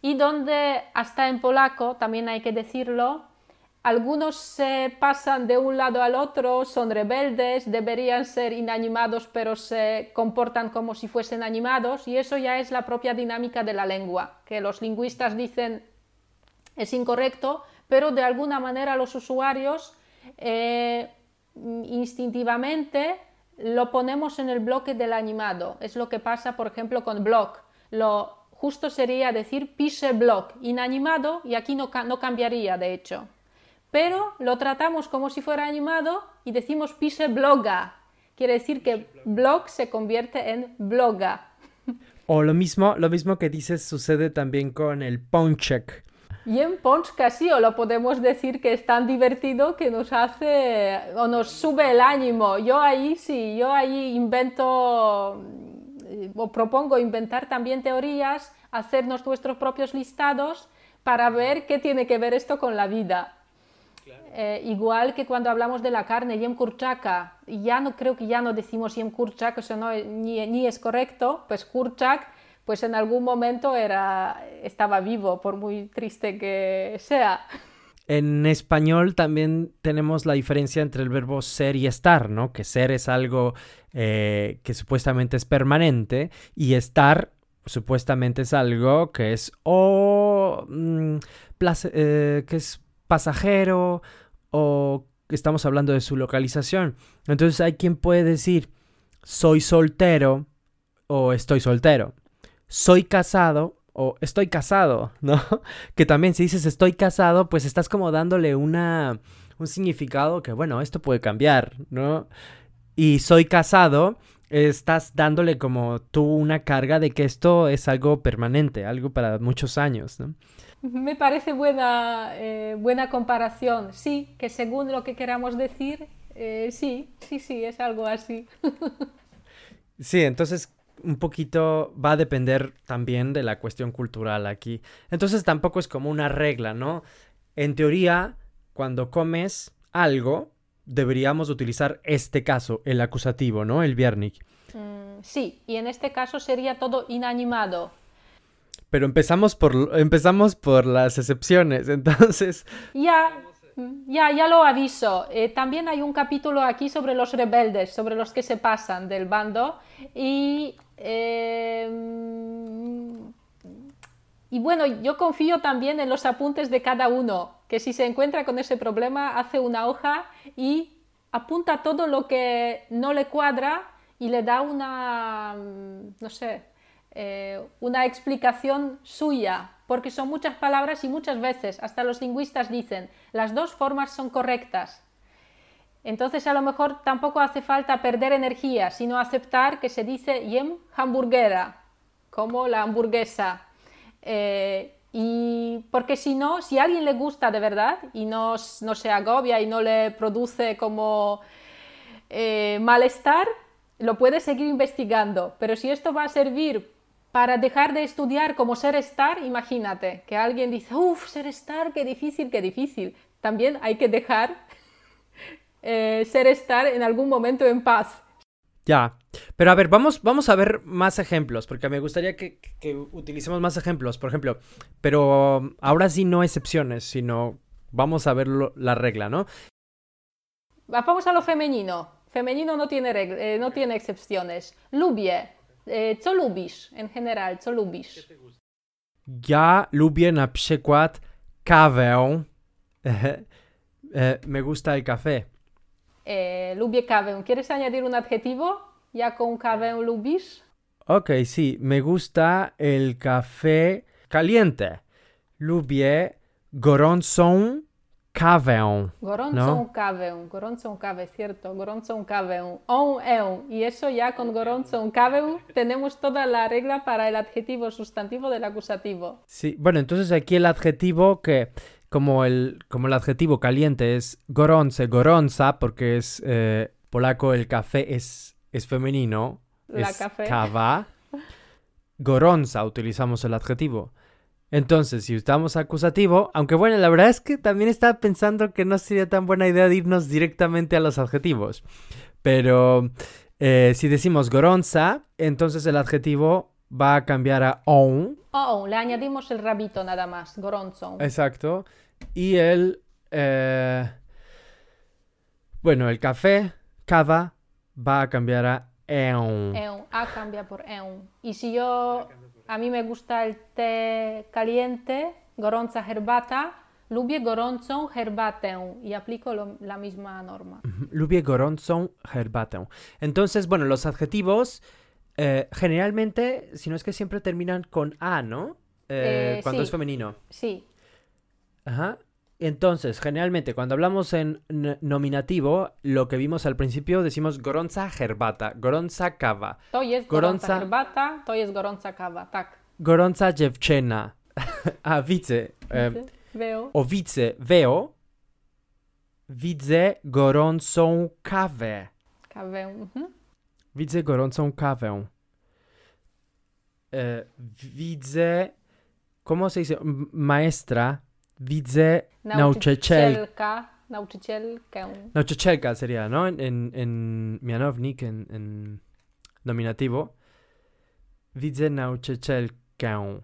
y donde hasta en polaco, también hay que decirlo, algunos se pasan de un lado al otro, son rebeldes, deberían ser inanimados, pero se comportan como si fuesen animados, y eso ya es la propia dinámica de la lengua, que los lingüistas dicen es incorrecto, pero de alguna manera los usuarios eh, instintivamente lo ponemos en el bloque del animado. Es lo que pasa, por ejemplo, con blog. Lo justo sería decir pise blog, inanimado, y aquí no cambiaría, de hecho pero lo tratamos como si fuera animado y decimos pise bloga. Quiere decir que blog se convierte en bloga. O lo mismo, lo mismo que dices sucede también con el ponchek. Y en Ponch casi o lo podemos decir que es tan divertido que nos hace o nos sube el ánimo. Yo ahí sí, yo ahí invento o propongo inventar también teorías, hacernos nuestros propios listados para ver qué tiene que ver esto con la vida. Eh, igual que cuando hablamos de la carne, yem kurchaka, ya no creo que ya no decimos yem kurchak, eso no, ni, ni, es correcto, pues kurchak, pues en algún momento era, estaba vivo, por muy triste que sea. En español también tenemos la diferencia entre el verbo ser y estar, ¿no? Que ser es algo eh, que supuestamente es permanente y estar supuestamente es algo que es o mm, eh, que es pasajero o estamos hablando de su localización. Entonces hay quien puede decir soy soltero o estoy soltero. Soy casado o estoy casado, ¿no? Que también si dices estoy casado, pues estás como dándole una un significado que bueno, esto puede cambiar, ¿no? Y soy casado, estás dándole como tú una carga de que esto es algo permanente, algo para muchos años, ¿no? Me parece buena, eh, buena comparación. Sí, que según lo que queramos decir, eh, sí, sí, sí, es algo así. sí, entonces un poquito va a depender también de la cuestión cultural aquí. Entonces tampoco es como una regla, ¿no? En teoría, cuando comes algo, deberíamos utilizar este caso, el acusativo, ¿no? El viernik. Mm, sí, y en este caso sería todo inanimado. Pero empezamos por, empezamos por las excepciones, entonces... Ya, ya, ya lo aviso. Eh, también hay un capítulo aquí sobre los rebeldes, sobre los que se pasan del bando. Y, em, y bueno, yo confío también en los apuntes de cada uno, que si se encuentra con ese problema, hace una hoja y apunta todo lo que no le cuadra y le da una, no sé, eh, una explicación suya, porque son muchas palabras y muchas veces hasta los lingüistas dicen las dos formas son correctas. Entonces a lo mejor tampoco hace falta perder energía, sino aceptar que se dice yem hamburguera, como la hamburguesa. Eh, y porque si no, si a alguien le gusta de verdad y no, no se agobia y no le produce como eh, malestar, lo puede seguir investigando. Pero si esto va a servir para dejar de estudiar como ser estar, imagínate que alguien dice, uff, ser estar, qué difícil, qué difícil. También hay que dejar eh, ser estar en algún momento en paz. Ya, pero a ver, vamos, vamos a ver más ejemplos, porque me gustaría que, utilicemos más ejemplos, por ejemplo, pero ahora sí no excepciones, sino vamos a ver la regla, ¿no? Vamos a lo femenino. Femenino no tiene, eh, no tiene excepciones. Lubie, E, co lubisz en general? Co lubisz? Ja lubię na przykład kawę. E, me gusta el café. Eh, lubię kawę. ¿Quieres añadir un adjetivo? ¿Jaką kawę lubisz? Ok, sí. Me gusta el café caliente. Lubię gorącą kawę. Gorącą ¿no? kawę, gorącą kawę, cierto, gorącą kawę. On, eu. Y eso ya con gorącą kawę tenemos toda la regla para el adjetivo sustantivo del acusativo. Sí, bueno, entonces aquí el adjetivo que como el, como el adjetivo caliente es gorące, gorąca, porque es eh, polaco el café es, es femenino, la es café. kawa. Gorąca utilizamos el adjetivo. Entonces, si usamos acusativo, aunque bueno, la verdad es que también estaba pensando que no sería tan buena idea de irnos directamente a los adjetivos. Pero eh, si decimos goronza, entonces el adjetivo va a cambiar a on. Oh, le añadimos el rabito nada más, goronzo. Exacto. Y el... Eh, bueno, el café, cava, va a cambiar a eun. Eun, a cambia por eun. Y si yo a mí me gusta el té caliente, gorąca herbata. Lubię gorącą herbatę y aplico la misma norma. Lubię gorącą herbatę. Entonces, bueno, los adjetivos eh, generalmente, si no es que siempre terminan con a, ¿no? Eh, eh, cuando es femenino. Sí. Ajá. Entonces, generalmente, cuando hablamos en nominativo, lo que vimos al principio decimos goronza herbata, goronza kawa. To jest goronza herbata, to jest goronza kawa, tak. Goronza dziewczyna. A widzę. Veo. O widzę, veo. Widzę gorącą kawę. Kawę. Mhm. Widzę gorącą kawę. E, widzę. ¿Cómo se dice? Maestra widzę nauczycielka. Nauczycielkę. Nauczycielka sería, ¿no? En, en mianownik, en, en nominativo. Widzę nauczycielkę.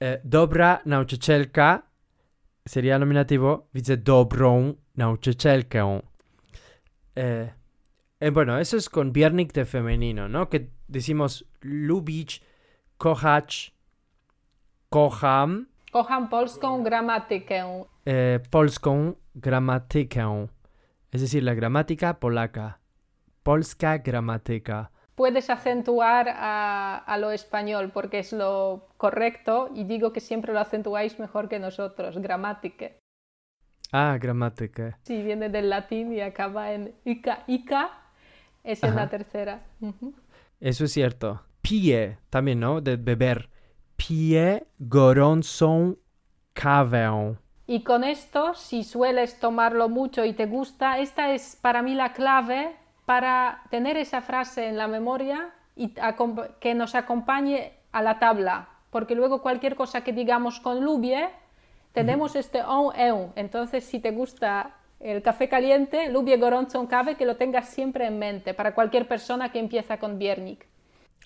E, dobra nauczycielka sería nominativo. Widzę dobrą nauczycielkę. Eh, eh, bueno, eso es con viernik de femenino, ¿no? Que decimos lubić kochać, kocham Kocham polską gramatykę. e, polską gramatykę. Es decir, la gramática polaca. Polska gramatyka. Puedes acentuar a, a lo español porque es lo correcto y digo que siempre lo acentuáis mejor que nosotros. Gramática. Ah, gramatykę. Sí, viene del latín y acaba en ica. Ica es en la tercera. Eso es cierto. Pije, también, ¿no? De beber. Pije gorącą kawę. Y con esto, si sueles tomarlo mucho y te gusta, esta es para mí la clave para tener esa frase en la memoria y que nos acompañe a la tabla. Porque luego cualquier cosa que digamos con lubie, tenemos este on eu. Entonces, si te gusta el café caliente, lubie gorącą kawę, que lo tengas siempre en mente para cualquier persona que empieza con biernik.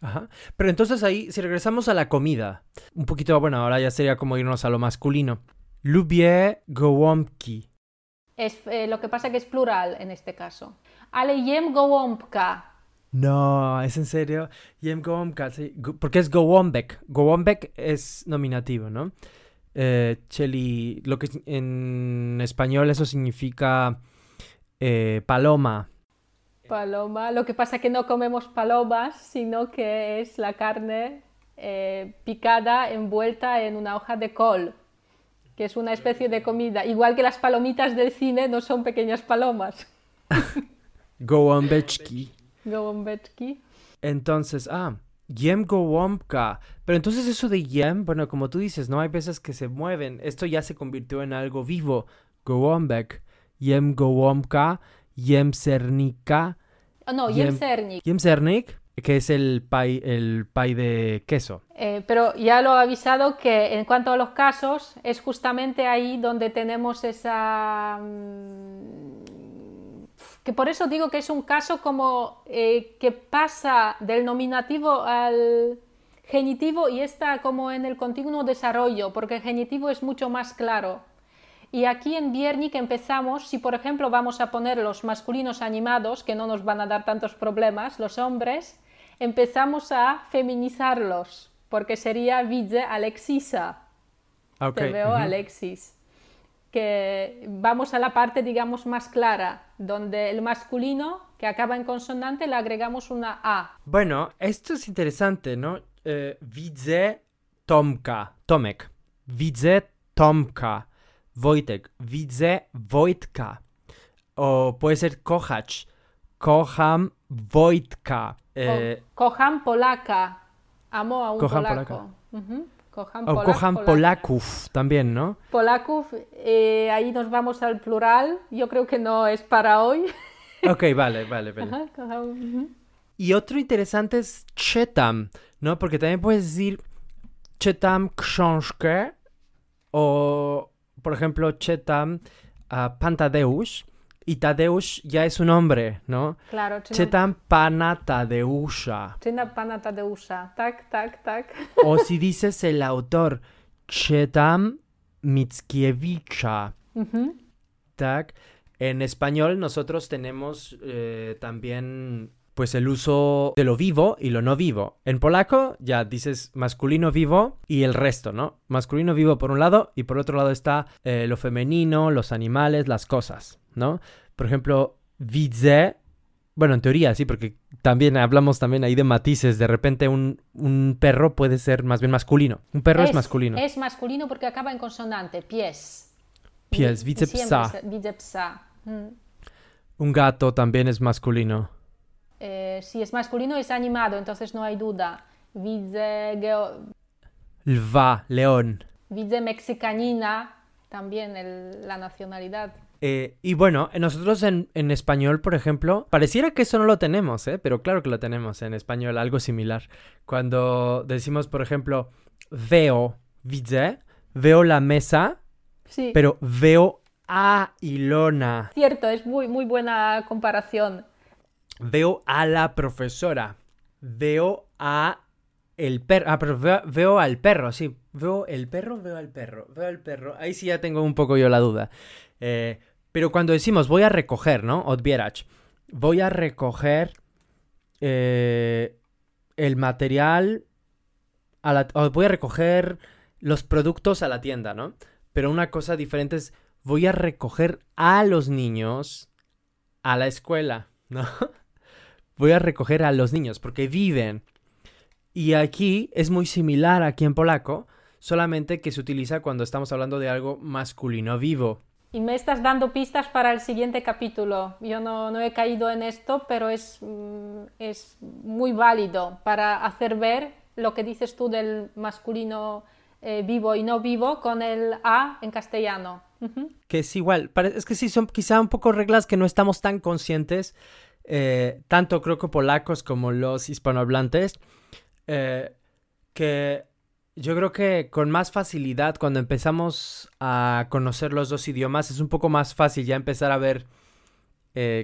Ajá. Pero entonces ahí, si regresamos a la comida, un poquito, bueno, ahora ya sería como irnos a lo masculino. Lubię gołąbki. Es, eh, lo que pasa que es plural en este caso. Ale jem gołąbka. No, ¿es en serio? Jem gołąbka, sí. Go- Porque es gołąbek. Gołąbek es nominativo, ¿no? Eh, Cheli, lo que en español eso significa eh, paloma. Paloma. Lo que pasa que no comemos palomas, sino que es la carne eh, picada envuelta en una hoja de col, que es una especie de comida. Igual que las palomitas del cine no son pequeñas palomas. Gołąbeczki. Gołąbeczki. Entonces, ah, yem gołąbka. Pero entonces eso de yem, bueno, como tú dices, ¿no? Hay veces que se mueven. Esto ya se convirtió en algo vivo. Gołąbek. Yem gołąbka. Yem sernika. Oh, no, Jem- jem sernik. Yem sernik, que es el pay, el pay de queso. Eh, pero ya lo he avisado que en cuanto a los casos, es justamente ahí donde tenemos esa... mm, que por eso digo que es un caso como eh, que pasa del nominativo al genitivo y está como en el continuo desarrollo, porque el genitivo es mucho más claro. Y aquí en Biernik empezamos, si por ejemplo vamos a poner los masculinos animados, que no nos van a dar tantos problemas, los hombres, empezamos a feminizarlos, porque sería Vidze Alexisa, Ah, ok, te veo. Alexis. Que vamos a la parte, digamos, más clara, donde el masculino que acaba en consonante le agregamos una A. Bueno, esto es interesante, ¿no? Eh, widzę Tomka. Tomek. Widzę Tomka. Wojtek. Widzę Wojtka. O puede ser kochać. Kocham Wojtka. Eh, O kocham Polaka. Amo a un Kocham polaco. Ujú. Kocham o Polak, kocham Polaka. Polaków también, ¿no? Polaków, eh, ahí nos vamos al plural. Yo creo que no es para hoy. Ok, vale, vale, vale. Ajá, kocham, ujú. Y otro interesante es czytam, ¿no? Porque también puedes decir czytam książkę o, por ejemplo, czytam a Pan Tadeusz y Tadeusz ya es un hombre, ¿no? Claro, czytam, Czytam Pana Tadeusza. czytam pana Tadeusza. Tak, tak, tak. O si dices el autor, Mickiewicza, Ujú. ¿tak? En español nosotros tenemos eh, también pues el uso de lo vivo y lo no vivo. En polaco ya dices masculino vivo y el resto, ¿no? Masculino vivo por un lado y por otro lado está eh, lo femenino, los animales, las cosas, ¿no? Por ejemplo, widzę, bueno, en teoría sí, porque también hablamos también ahí de matices. De repente un, un perro puede ser más bien masculino. Un perro es, masculino. Es masculino porque acaba en consonante, pies. Pies, psa. Widzę psa. Mm. Un gato también es masculino. Eh, si es masculino es animado, entonces no hay duda. Widzę, Lwa, león. widzę mexicanina, también el- la nacionalidad. Eh, y bueno, nosotros en, en español, por ejemplo, pareciera que eso no lo tenemos, ¿eh? Pero claro que lo tenemos en español, algo similar. Cuando decimos, por ejemplo, veo, widzę, veo la mesa, Sí, pero veo a Ilona, cierto, es muy, muy buena comparación. Veo a la profesora, veo a el perro, ah, veo, al perro, veo el perro, veo al perro, veo al perro, ahí sí ya tengo un poco yo la duda. Eh, pero cuando decimos voy a recoger, ¿no? Odbierach, voy a recoger eh, el material a la, o voy a recoger los productos a la tienda, ¿no? Pero una cosa diferente es voy a recoger a los niños a la escuela, ¿no? Voy a recoger a los niños porque viven. Y aquí es muy similar aquí en polaco, solamente que se utiliza cuando estamos hablando de algo masculino vivo. Y me estás dando pistas para el siguiente capítulo. Yo no, no he caído en esto, pero es, mm, es muy válido para hacer ver lo que dices tú del masculino eh, vivo y no vivo con el A en castellano. Que es igual, es que sí son quizá un poco reglas que no estamos tan conscientes, eh, tanto creo que polacos como los hispanohablantes, eh, que yo creo que con más facilidad cuando empezamos a conocer los dos idiomas es un poco más fácil ya empezar a ver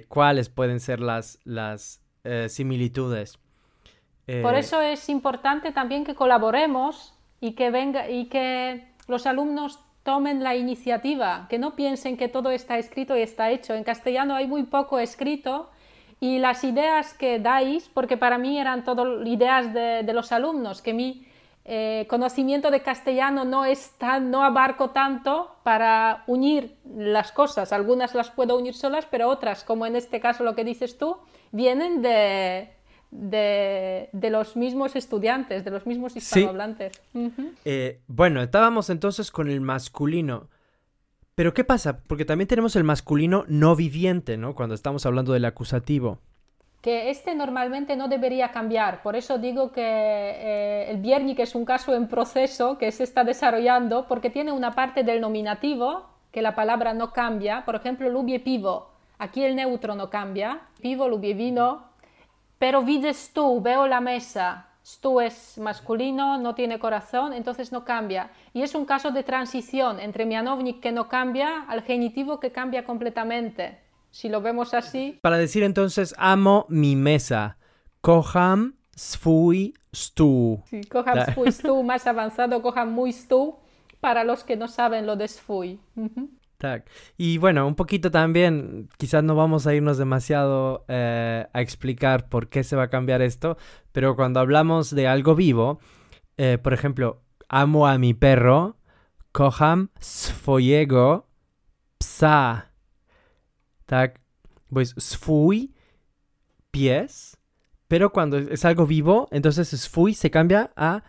cuáles pueden ser las, las similitudes. Por eso es importante también que colaboremos y que venga y que los alumnos tomen la iniciativa, que no piensen que todo está escrito y está hecho. En castellano hay muy poco escrito y las ideas que dais, porque para mí eran todo ideas de, los alumnos, que mi eh, conocimiento de castellano no es tan, no abarco tanto para unir las cosas. Algunas las puedo unir solas, pero otras, como en este caso lo que dices tú, vienen de, de, los mismos estudiantes, de los mismos hispanohablantes. Eh, bueno, estábamos entonces con el masculino. Pero ¿qué pasa? Porque también tenemos el masculino no viviente, ¿no? Cuando estamos hablando del acusativo. Que este normalmente no debería cambiar. Por eso digo que eh, el Biernik es un caso en proceso que se está desarrollando porque tiene una parte del nominativo que la palabra no cambia. Por ejemplo, lubie pivo. Aquí el neutro no cambia. Pivo, lubie vino, pero vides tú, veo la mesa, tú es masculino, no tiene corazón, entonces no cambia. Y es un caso de transición entre mianovnik que no cambia al genitivo que cambia completamente. Si lo vemos así. Para decir entonces, amo mi mesa. Kocham swój stół. Sí, kocham swój stół, más avanzado, kocham muy stół, para los que no saben lo de swój. Y bueno, un poquito también, quizás no vamos a irnos demasiado eh, a explicar por qué se va a cambiar esto, pero cuando hablamos de algo vivo, eh, por ejemplo, amo a mi perro, kocham swojego psa. Tak, pues swój pies, pero cuando es algo vivo, entonces swój se cambia a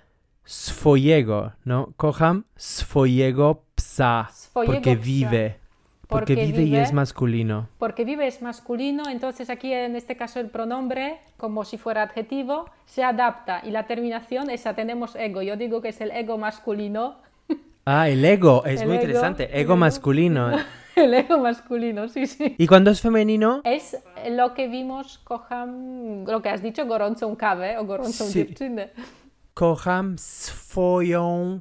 swojego, ¿no? Kocham swojego psa. porque vive. Porque, vive, y es masculino. Porque vive es masculino, entonces aquí en este caso el pronombre, como si fuera adjetivo, se adapta y la terminación esa tenemos ego. Yo digo que es el ego masculino. Ah, el ego, es muy interesante. Ego, masculino. el ego masculino, sí, sí. ¿Y cuando es femenino? Es lo que vimos, cojan, lo que has dicho, gorącą kawę o gorącą sí. dziewczynę. Kocham swoją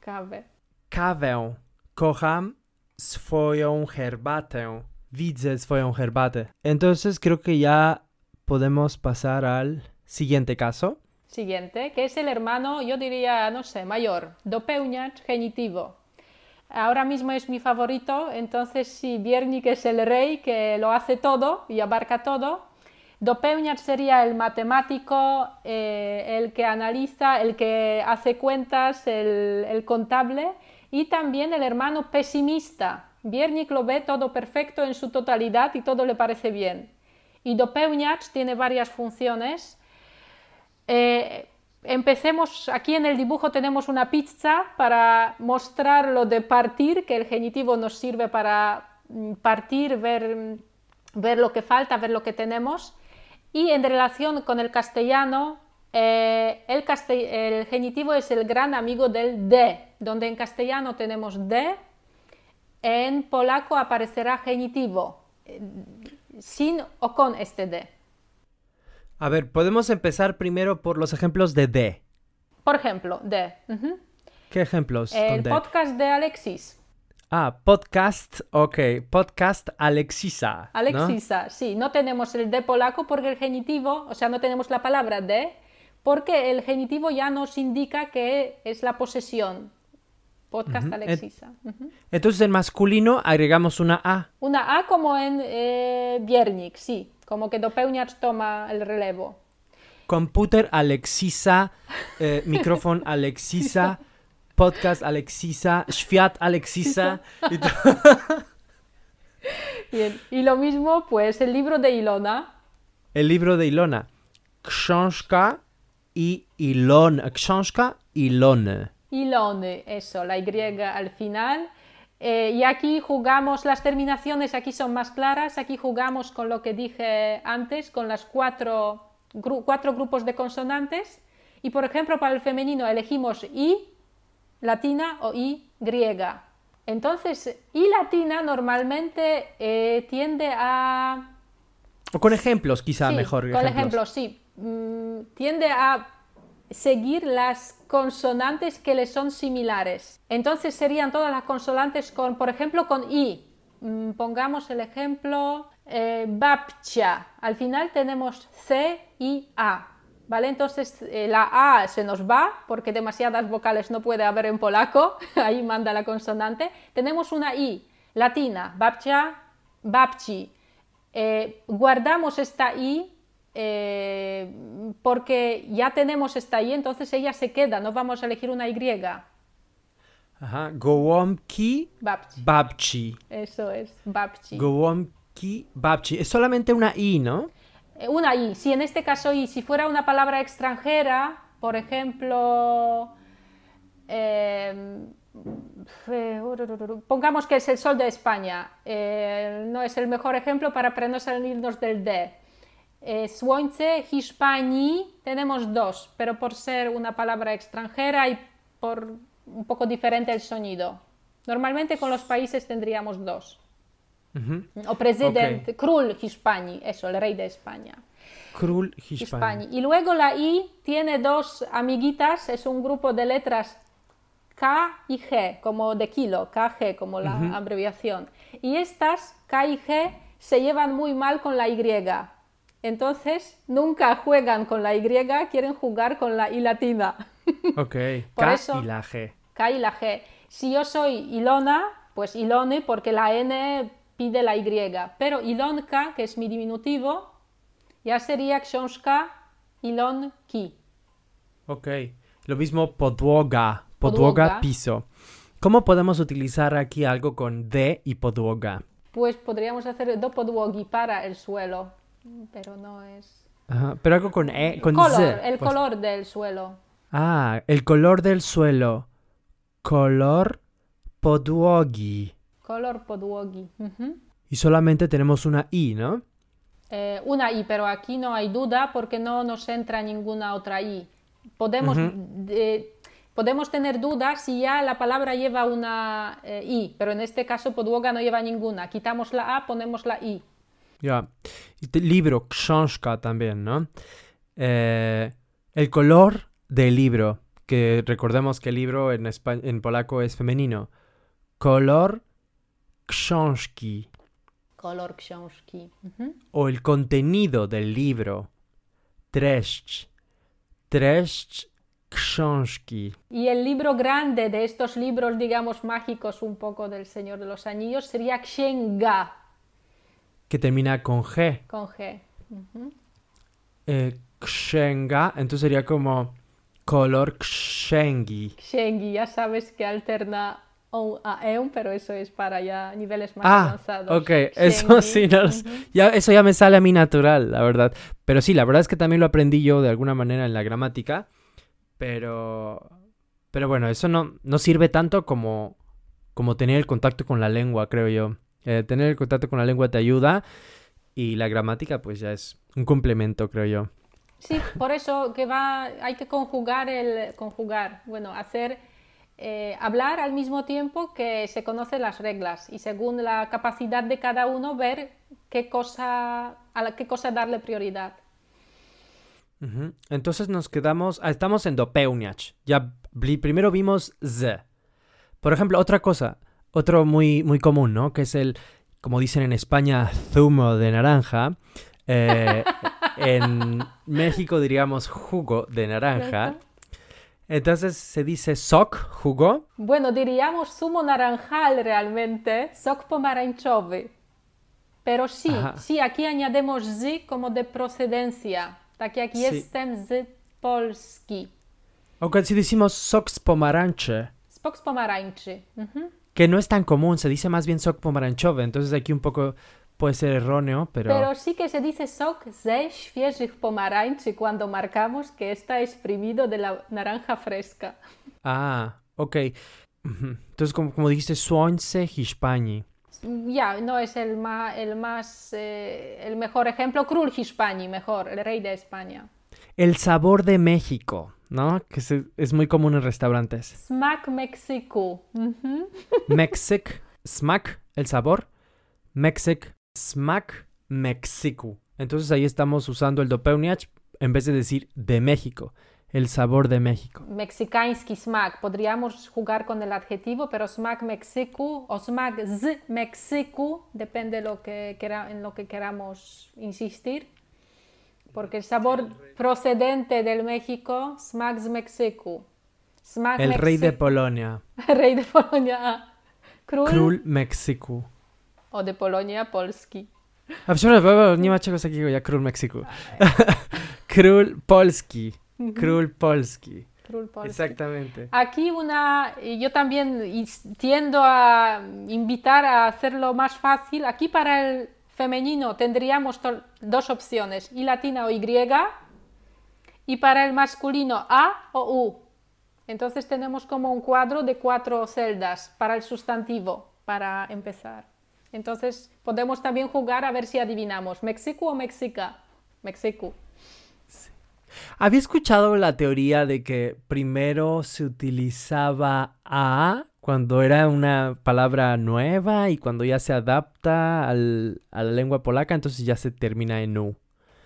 kawę. Kawę. Kocham swoją herbatę. Widzę swoją herbatę. Entonces creo que ya podemos pasar al siguiente caso. Siguiente, que es el hermano, yo diría, no sé, mayor, dopełniacz genitivo. Ahora mismo es mi favorito, entonces si Biernik es el rey que lo hace todo y abarca todo, Dopełniacz sería el matemático, eh, el que analiza, el que hace cuentas, el, contable y también el hermano pesimista. Biernik lo ve todo perfecto en su totalidad y todo le parece bien. Y Dopełniacz tiene varias funciones. Eh, empecemos, aquí en el dibujo tenemos una pizza para mostrar lo de partir, que el genitivo nos sirve para mm, partir, ver, ver lo que falta, ver lo que tenemos. Y en relación con el castellano, eh, el, genitivo es el gran amigo del de, donde en castellano tenemos de, en polaco aparecerá genitivo, eh, sin o con este de. A ver, podemos empezar primero por los ejemplos de de. Por ejemplo, de. ¿Qué ejemplos? El podcast de Alexis. Ah, podcast, ok, podcast Alexisa. Alexisa, sí, no tenemos el de polaco porque el genitivo, o sea, no tenemos la palabra de, porque el genitivo ya nos indica que es la posesión. Podcast Alexisa. Entonces en masculino agregamos una A. Una A como en eh, Biernik, sí, como que Dopełniacz toma el relevo. Computer Alexisa, eh, micrófono Alexisa, podcast Alexisa, Świat Alexisa. y Bien. Y lo mismo, pues el libro de Ilona. El libro de Ilona. Książka i Ilona. Książka Ilony. Ilone, eso, la Y al final. Eh, y aquí jugamos, las terminaciones aquí son más claras, aquí jugamos con lo que dije antes, con las cuatro, gru- cuatro grupos de consonantes. Y por ejemplo, para el femenino elegimos I latina o I griega. Entonces, I latina normalmente eh, tiende a O con ejemplos, quizá Sí, mejor. Con ejemplos. ejemplos, sí. Mm, tiende a seguir las consonantes que le son similares. Entonces serían todas las consonantes con, por ejemplo, con i. Mm, Pongamos el ejemplo eh, babcia. Al final tenemos c y a. ¿Vale? Entonces eh, la A se nos va porque demasiadas vocales no puede haber en polaco, ahí manda la consonante. Tenemos una I latina, babcia, babci. Eh, guardamos esta I eh, porque ya tenemos esta I, entonces ella se queda, no vamos a elegir una Y. Ajá. Gołąbki Babci. babci. Eso es, babci. Gołąbki babci. Es solamente una I, ¿no? Eh, Una I, si en este caso I, si fuera una palabra extranjera, por ejemplo, eh, eh, pongamos que es el sol de España, eh, no es el mejor ejemplo para, para no salirnos del D. Eh, słońce, tenemos dos, pero por ser una palabra extranjera y por un poco diferente el sonido. Normalmente con los países tendríamos dos. O presidente, Król Hispanii, eso, el rey de España. Król Hiszpanii. Y luego la I tiene dos amiguitas, es un grupo de letras K y G, como de kilo, KG, como la abreviación. Y estas, K y G, se llevan muy mal con la Y. Entonces, nunca juegan con la Y, quieren jugar con la I latina. Ok. Por K eso- y la G. K y la G. Si yo soy Ilona, pues Ilone, porque la N pide la Y. Pero Ilonka, que es mi diminutivo, ya sería książka Ilonki. Ok. Lo mismo podłoga. Podłoga, Podłoga. piso. ¿Cómo podemos utilizar aquí algo con D y podłoga? Pues podríamos hacer do podłogi para el suelo, pero no es. Ajá. Pero algo con E, con color, Z. el pues. color del suelo. Ah, el color del suelo. Color podłogi. Color podłogi. Y solamente tenemos una I, ¿no? Eh, una I, pero aquí no hay duda porque no nos entra ninguna otra I. Podemos, eh, podemos tener dudas si ya la palabra lleva una eh, I, pero en este caso podłoga no lleva ninguna. Quitamos la A, ponemos la I. Ya. Libro, książka también, ¿no? Eh, el color del libro, que recordemos que el libro en, polaco es femenino. Color książki. Kolor książki. O el contenido del libro. Treść. Treść książki. Y el libro grande de estos libros, digamos, mágicos un poco del Señor de los Anillos sería księga, Que termina con G. con G. Eh, księga, entonces sería como color księgi. Księgi, ya sabes que alterna on a eun, pero eso es para ya niveles más Ah, avanzados. ok, eso sí, no, ya, eso ya me sale a mí natural, la verdad. Pero sí, la verdad es que también lo aprendí yo de alguna manera en la gramática, pero, pero bueno, eso no, no sirve tanto como, como tener el contacto con la lengua, creo yo. Eh, tener el contacto con la lengua te ayuda y la gramática pues ya es un complemento, creo yo. Sí, por eso que va, hay que conjugar el conjugar, bueno, hacer eh, hablar al mismo tiempo que se conocen las reglas y según la capacidad de cada uno ver qué cosa a la, qué cosa darle prioridad. Entonces nos quedamos, ah, estamos en dopełniać. Ya primero vimos z. Por ejemplo, otra cosa, otro muy, muy común, ¿no? Que es el, como dicen en España, zumo de naranja. Eh, en México diríamos jugo de naranja. Entonces se dice sok, jugo. Bueno, diríamos zumo naranjal realmente, sok pomarańczowy. Pero sí, Ajá. sí, aquí añadimos z como de procedencia. Tak jak Sí. jestem z Polski. Aunque si decimos sok z pomarańczy, Spok z pomarańczy. Mhm. Que no es tan común, se dice más bien sok pomarańczowy, entonces aquí un poco puede ser erróneo, pero... Pero sí que se dice sok ze świeżych pomarańczy cuando marcamos que está exprimido de la naranja fresca. Ah, ok. Entonces, como, como dijiste, słońce Hiszpanii. Ya, no es el más, el más, eh, el mejor ejemplo. Król Hiszpanii, mejor, el rey de España. El sabor de México, ¿no? Que se- es muy común en restaurantes. Meksyku. Mhm. Mexic, smack, el sabor. Mexic, smack, Mexico. Entonces ahí estamos usando el dopełniacz en vez de decir de México. El sabor de México. Mexicański smak. Podríamos jugar con el adjetivo, pero smak Meksyku o smak z Meksyku, depende lo que quera- en lo que queramos insistir. Porque el sabor procedente del México, smak z Meksyku. Smak El rey de Polonia. rey de Polonia. Król, Król Mexiku. o de Polonia, Polski. A przepraszam, nie ma czegoś takiego jak król Meksyku. Król Polski. Król Polski. Król Polski. Exactamente. Aquí una, yo también tiendo a invitar a hacerlo más fácil. Aquí para el femenino tendríamos dos opciones, y latina o y, y para el masculino a o u. Entonces tenemos como un cuadro de cuatro celdas para el sustantivo, para empezar. Entonces podemos también jugar a ver si adivinamos, México o Mexica. México. Había escuchado la teoría de que primero se utilizaba a cuando era una palabra nueva y cuando ya se adapta al- a la lengua polaca, entonces ya se termina en u.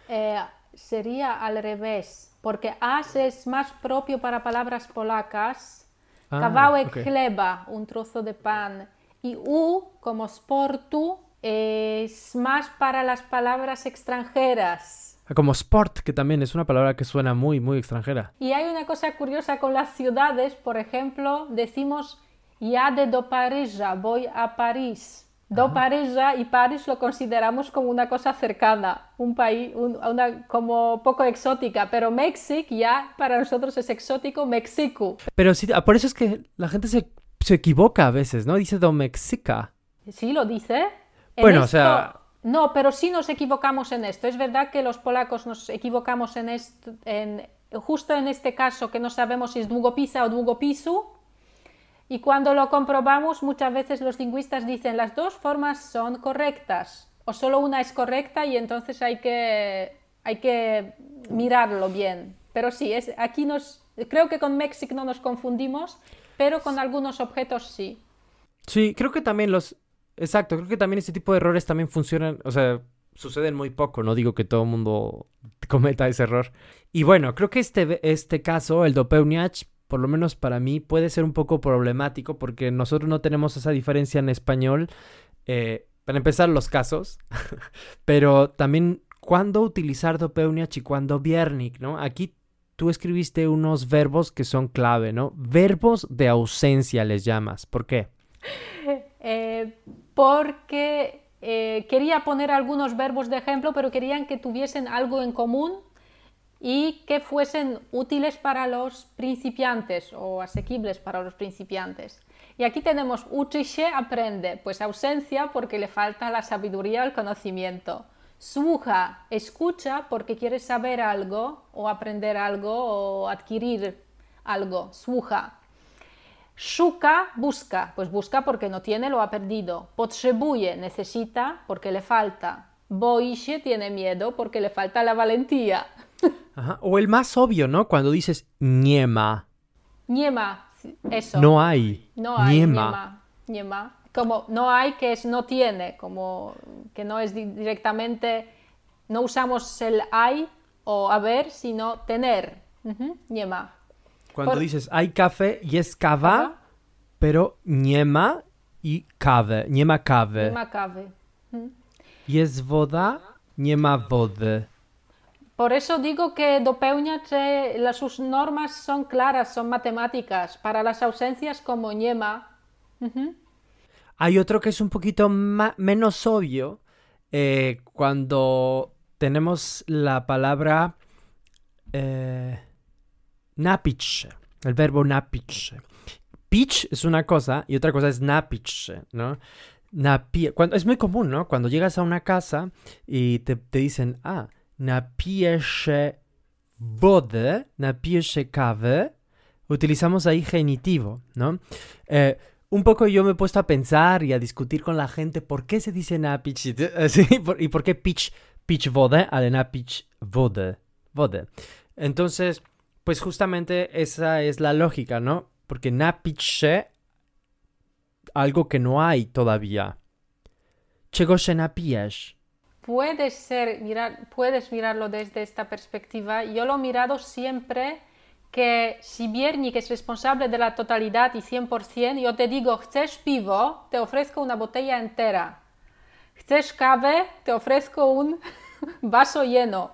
Eh, sería al revés, porque as es más propio para palabras polacas, Ah, kawałek ok. chleba, un trozo de pan, y u como sportu es más para las palabras extranjeras. Ah, Como sport, que también es una palabra que suena muy, muy extranjera. Y hay una cosa curiosa con las ciudades, por ejemplo, decimos jadę do Paryża, voy a París. Do Paryża y París lo consideramos como una cosa cercana, un país, un- una como poco exótica, pero México ya para nosotros es exótico, México. Pero sí, ah, por eso es que la gente se, se equivoca a veces, ¿no? Dice do Mexica. ¿Sí lo dice? En Bueno, o sea- No, pero sí nos equivocamos en esto. Es verdad que los polacos nos equivocamos en esto, en, justo en este caso que no sabemos si es długopisa o długopisu. Y cuando lo comprobamos, muchas veces los lingüistas dicen las dos formas son correctas o solo una es correcta y entonces hay que, hay que mirarlo bien. Pero sí, es, aquí nos, creo que con México no nos confundimos, pero con algunos objetos sí. Sí, creo que también los... Exacto, creo que también este tipo de errores también funcionan, o sea, suceden muy poco, no digo que todo el mundo cometa ese error. Y bueno, creo que este, este caso, el dopełniacz, por lo menos para mí, puede ser un poco problemático porque nosotros no tenemos esa diferencia en español, eh, para empezar los casos, pero también cuándo utilizar dopełniacz y cuándo wiernik, ¿no? Aquí tú escribiste unos verbos que son clave, ¿no? Verbos de ausencia les llamas, ¿por qué? Eh, porque eh, quería poner algunos verbos de ejemplo, pero querían que tuviesen algo en común y que fuesen útiles para los principiantes o asequibles para los principiantes. Y aquí tenemos uczy się, aprende, pues ausencia porque le falta la sabiduría, el conocimiento. Słucha, escucha porque quiere saber algo o aprender algo o adquirir algo. Słucha. Szuka, busca, pues busca porque no tiene, lo ha perdido. Potrzebuje, necesita porque le falta. Boi tiene miedo porque le falta la valentía. Ajá. O el más obvio, ¿no? Cuando dices nie ma, Nie ma, eso. no hay. No hay, nie nie ma. ma, nie ma. Como no hay, que es no tiene, como que no es di- directamente, no usamos el hay o haber, sino tener. Ujú, nie ma. Cuando Por- dices hay café y es cava, pero nie ma y kawę, nie ma Nie kawy. ma kawy. Jest woda, nie ma wody. Por eso digo que las, sus normas son claras, son matemáticas. Para las ausencias como nie ma, ujú, Hay otro que es un poquito menos obvio eh, cuando tenemos la palabra Eh, el verbo napić. Pitch es una cosa y otra cosa es napić, ¿no? Napi cuando, es muy común, ¿no? Cuando llegas a una casa y te, te dicen, ah, napijesz wodę, napijesz kawę, utilizamos ahí genitivo, ¿no? Eh, un poco yo me he puesto a pensar y a discutir con la gente por qué se dice napich y por qué pitch, pitch vode al napich vode, vode. Entonces, pues justamente esa es la lógica, ¿no? Porque napiche, algo que no hay todavía. Czego się napijesz? Puede ser, mirar, puedes mirarlo desde esta perspectiva. Yo lo he mirado siempre que si Biernik es responsable de la totalidad y 100%, yo te digo, ¿chcesz pivo? Te ofrezco una botella entera. ¿Chcesz kawę? Te ofrezco un vaso lleno.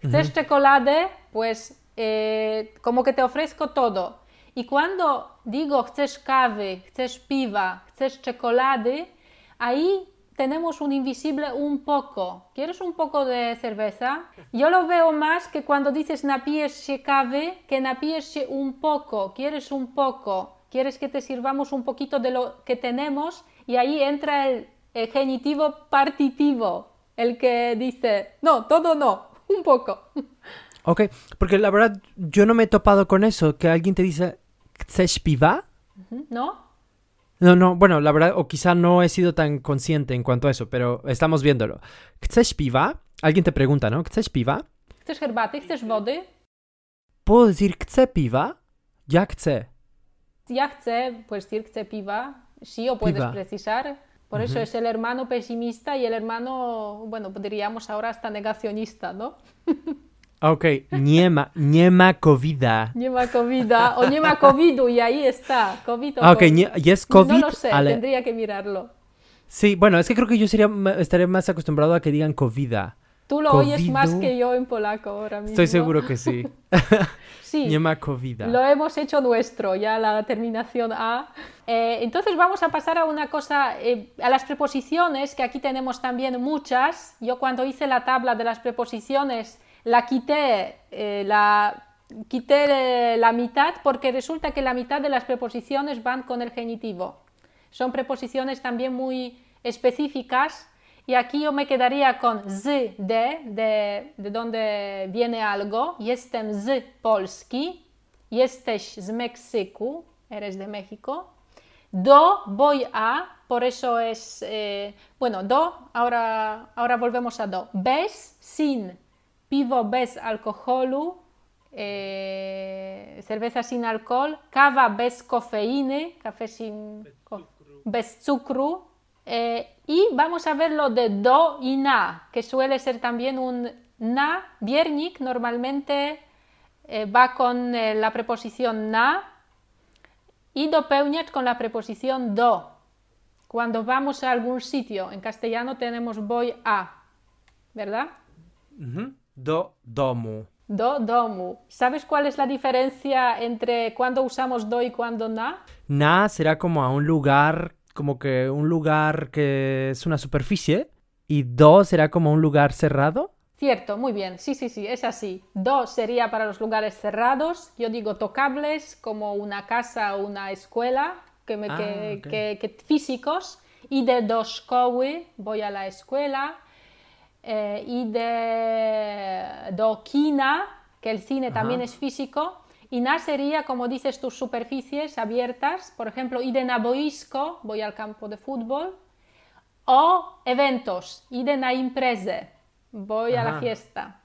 ¿Chcesz chocolate? Pues eh, como que te ofrezco todo. Y cuando digo, ¿chcesz kawy? ¿chcesz piva? ¿chcesz chocolate? Ahí tenemos un invisible un poco. ¿Quieres un poco de cerveza? Yo lo veo más que cuando dices napijesz się kawy, que napijesz się un poco. ¿Quieres un poco? ¿Quieres que te sirvamos un poquito de lo que tenemos? Y ahí entra el, el genitivo partitivo, el que dice, no, todo no, un poco. Ok, porque la verdad yo no me he topado con eso, que alguien te dice, ¿chcesz piva? ¿No? No, no, bueno, la verdad, o quizá no he sido tan consciente en cuanto a eso, pero estamos viéndolo. ¿Chcesz piva? Alguien te pregunta, ¿no? ¿Chcesz piva? ¿Chcesz herbaty? ¿Chcesz wody? ¿Puedo decir chcę piva? Ya chcę. Ya chcę, puedes decir chcę piva. Sí, o puedes precisar. Por eso es el hermano pesimista y el hermano, bueno, diríamos ahora hasta negacionista, ¿no? Ok, nie ma, nie ma covida. Nie ma covid o nie ma covidu y ahí está. COVID o Ah, ok, COVID. jest COVID, No lo sé, ale... tendría que mirarlo. Sí, bueno, es que creo que yo sería, estaré más acostumbrado a que digan covida. Tú lo oyes más que yo en polaco ahora mismo. Estoy seguro que sí. Sí. Nie ma covida. Lo hemos hecho nuestro, ya la terminación A. Eh, entonces vamos a pasar a una cosa, eh, a las preposiciones, que aquí tenemos también muchas. Yo cuando hice la tabla de las preposiciones la quité, eh, la, quité la mitad porque resulta que la mitad de las preposiciones van con el genitivo. Son preposiciones también muy específicas y aquí yo me quedaría con z, de, de, de donde viene algo. Jestem z Polski, jesteś z Meksyku, eres de México. Do, voy a, por eso es, eh, bueno, do, ahora, ahora volvemos a do. Bez, sin, piwo bez alkoholu, eh, cerveza sin alcohol, kawa bez kofeiny, café sin, bez cukru. eh, y vamos a ver lo de do y na, que suele ser también un na. Biernik normalmente eh, va con eh, la preposición na y dopełniać con la preposición do. Cuando vamos a algún sitio, en castellano tenemos voy a, ¿verdad? Do domu. Do, domu. ¿Sabes cuál es la diferencia entre cuando usamos do y cuando na? Na será como a un lugar, como que un lugar que es una superficie. Y do será como un lugar cerrado. Cierto, muy bien. Sí, sí, sí, es así. Do sería para los lugares cerrados. Yo digo tocables, como una casa o una escuela, que, me, Ah, que, ok. que- que físicos. Y de do szkoły, voy a la escuela. Eh, y de do kina, que el cine también es físico. Y na sería, como dices, tus superficies abiertas. Por ejemplo, idę na boisko, voy al campo de fútbol. O eventos, idę na imprezę, voy a la fiesta.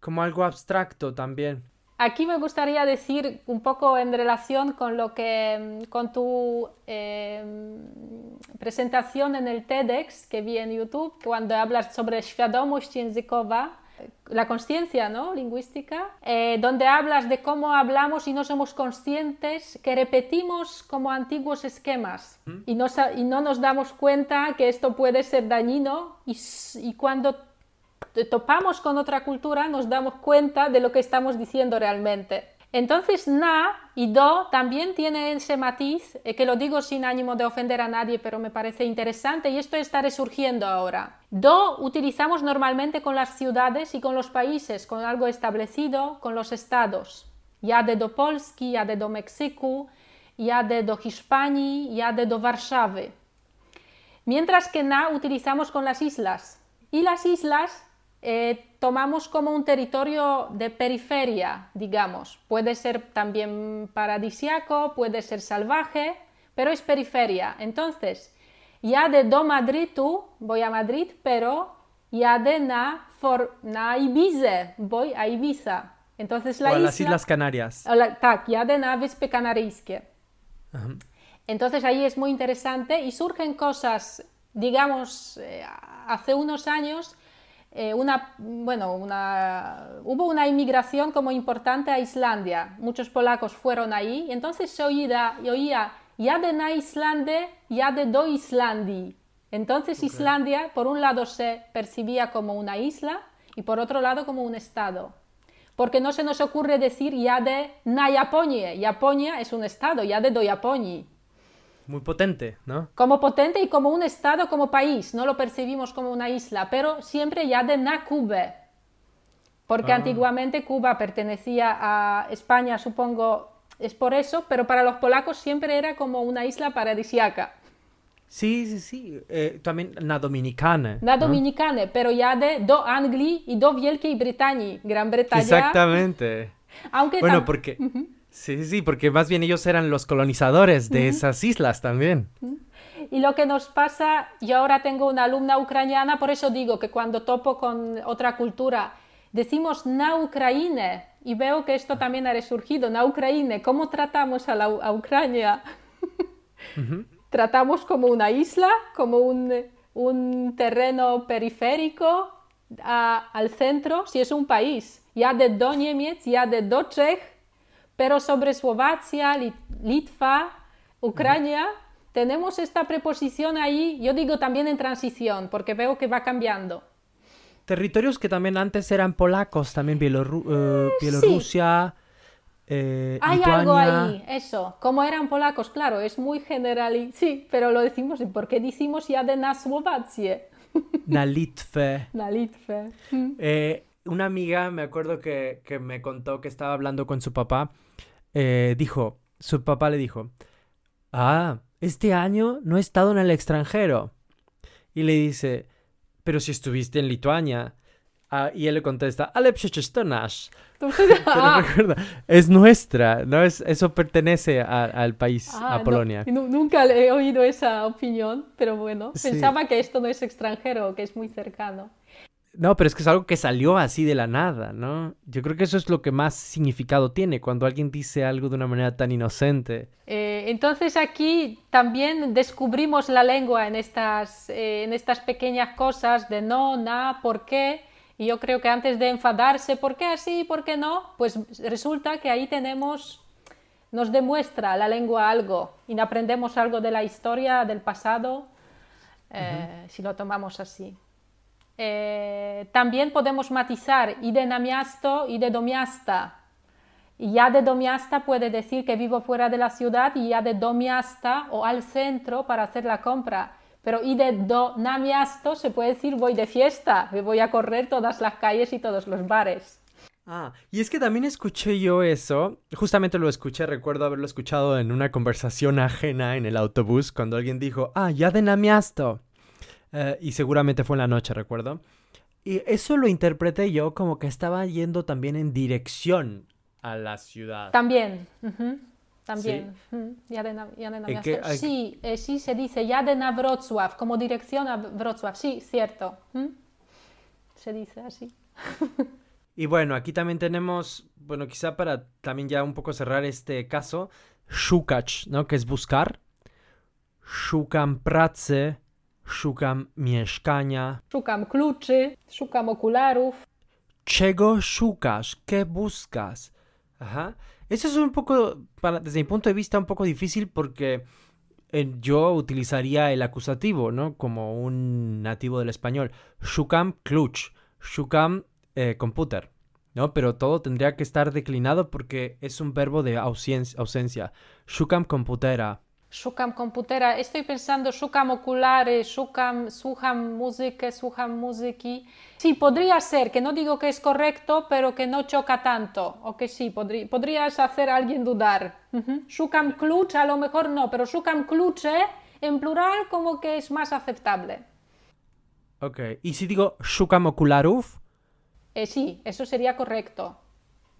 Como algo abstracto también. Aquí me gustaría decir un poco en relación con lo que mm, con tu eh, presentación en el TEDx que vi en YouTube, cuando hablas sobre świadomość językowa, la conciencia ¿no? lingüística, eh, donde hablas de cómo hablamos y no somos conscientes, que repetimos como antiguos esquemas y, no, sa- y no nos damos cuenta que esto puede ser dañino y, cuando topamos con otra cultura nos damos cuenta de lo que estamos diciendo realmente. Entonces, na y do también tienen ese matiz, eh, que lo digo sin ánimo de ofender a nadie, pero me parece interesante y esto está resurgiendo ahora. Do utilizamos normalmente con las ciudades y con los países, con algo establecido, con los estados. Ya de do Polski, ya de do ya de do Hiszpanii, ya de do Warszawy. Mientras que na utilizamos con las islas. Y las islas eh, tomamos como un territorio de periferia, digamos. Puede ser también paradisiaco, puede ser salvaje, pero es periferia. Entonces, ya de do Madrid tú, voy a Madrid, pero ya de na, for, na Ibiza, voy a Ibiza. Entonces la o a las Islas Canarias. tak, ya de na Wyspy. Entonces ahí es muy interesante y surgen cosas, digamos, eh, hace unos años eh, una, bueno, una, hubo una inmigración como importante a Islandia. Muchos polacos fueron ahí y entonces se oía, oía ya de na Islande, ya de do Islandi. Entonces Islandia, por un lado, se percibía como una isla y por otro lado como un estado. Porque no se nos ocurre decir ya de na Japonie. Japonia es un estado, ya de do Japoni muy potente, ¿no? Como potente y como un estado, como país, no lo percibimos como una isla, pero siempre ya de na Cuba, porque ah. antiguamente Cuba pertenecía a España, supongo, es por eso, pero para los polacos siempre era como una isla paradisiaca. Sí, sí, sí, eh, también na Dominicana. Na Dominicana, pero ya de do Anglii y do Wielkiej Britanii, Gran Bretaña. Exactamente. Aunque bueno, porque... Sí, sí, porque más bien ellos eran los colonizadores de esas islas también. Y lo que nos pasa, yo ahora tengo una alumna ucraniana, por eso digo que cuando topo con otra cultura, decimos na Ucraine y veo que esto también ha resurgido, na Ucraine, ¿cómo tratamos a, la, a Ucrania? Tratamos como una isla, como un, un terreno periférico al centro, si es un país, ya de do ya de do pero sobre Eslovaquia, Litva, Ucrania, tenemos esta preposición ahí, yo digo también en transición, porque veo que va cambiando. Territorios que también antes eran polacos, también eh, Bielorrusia. Eh, Hay algo ahí, eso. Como eran polacos, claro, es muy general. Sí, pero lo decimos, ¿y por qué decimos ya de na Na Litve. Na Litve. Eh, una amiga, me acuerdo que, que, me contó que estaba hablando con su papá eh, dijo, su papá le dijo, ah, este año no he estado en el extranjero. Y le dice, pero si estuviste en Lituania. Ah, y él le contesta, ale es nuestra, ¿no? Es, eso pertenece al país, a ah, Polonia. nunca he oído esa opinión, pero bueno, pensaba que esto no es extranjero, que es muy cercano. No, pero es que es algo que salió así de la nada, ¿no? Yo creo que eso es lo que más significado tiene cuando alguien dice algo de una manera tan inocente. Eh, entonces aquí también descubrimos la lengua en estas, eh, en estas pequeñas cosas de no, na, por qué. Y yo creo que antes de enfadarse, ¿por qué así, por qué no? Pues resulta que ahí tenemos, nos demuestra la lengua algo y aprendemos algo de la historia, del pasado, eh, si lo tomamos así. Eh, también podemos matizar y de namiasto y de domiasta. Y ya de domiasta puede decir que vivo fuera de la ciudad y ya de domiasta o al centro para hacer la compra. Pero de do namiasto se puede decir voy de fiesta, voy a correr todas las calles y todos los bares. Ah, y es que también escuché yo eso, justamente lo escuché, recuerdo haberlo escuchado en una conversación ajena en el autobús cuando alguien dijo, ah, ya de namiasto. Eh, y seguramente fue en la noche, recuerdo. Y eso lo interpreté yo como que estaba yendo también en dirección a la ciudad. También. También. Sí, sí, eh, sí, se dice Jadena Wrocław, como dirección a Wrocław. Sí, cierto. Se dice así. y bueno, aquí también tenemos, bueno, quizá para también ya un poco cerrar este caso, szukać, ¿no? Que es buscar. Szukam pracy Szukam mieszkania. Szukam kluczy, szukam okularów. Czego szukasz? ¿Qué buscas? Ajá. Eso es un poco, para, desde mi punto de vista, un poco difícil porque eh, yo utilizaría el acusativo, ¿no? Como un nativo del español. Shukam klucz. Shukam eh, computer. No, pero todo tendría que estar declinado porque es un verbo de ausencia. Shukam computera. Shukam computera. Estoy pensando shukam oculares, shukam, suham música, suham musiki. Sí, podría ser, que no digo que es correcto, pero que no choca tanto. O que sí, podrías hacer a alguien dudar. Shukam kluch, a lo mejor no, pero shukam kluche en plural como que es más aceptable. Ok, ¿y si digo shukam ocularuf? Eh, sí, eso sería correcto.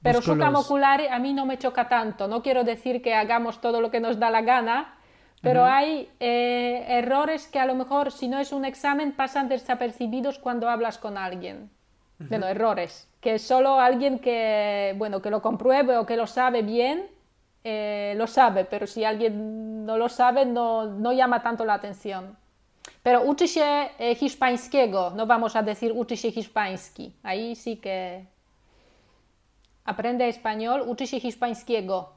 Pero su ocular a mí no me choca tanto. No quiero decir que hagamos todo lo que nos da la gana, pero hay eh, errores que a lo mejor, si no es un examen, pasan desapercibidos cuando hablas con alguien. Bueno, errores. Que solo alguien que, bueno, que lo compruebe o que lo sabe bien, eh, lo sabe, pero si alguien no lo sabe, no, no llama tanto la atención. Pero uczy się e, hiszpańskiego, no vamos a decir uczy się hiszpański. Ahí sí que aprende español, uczy się hiszpańskiego.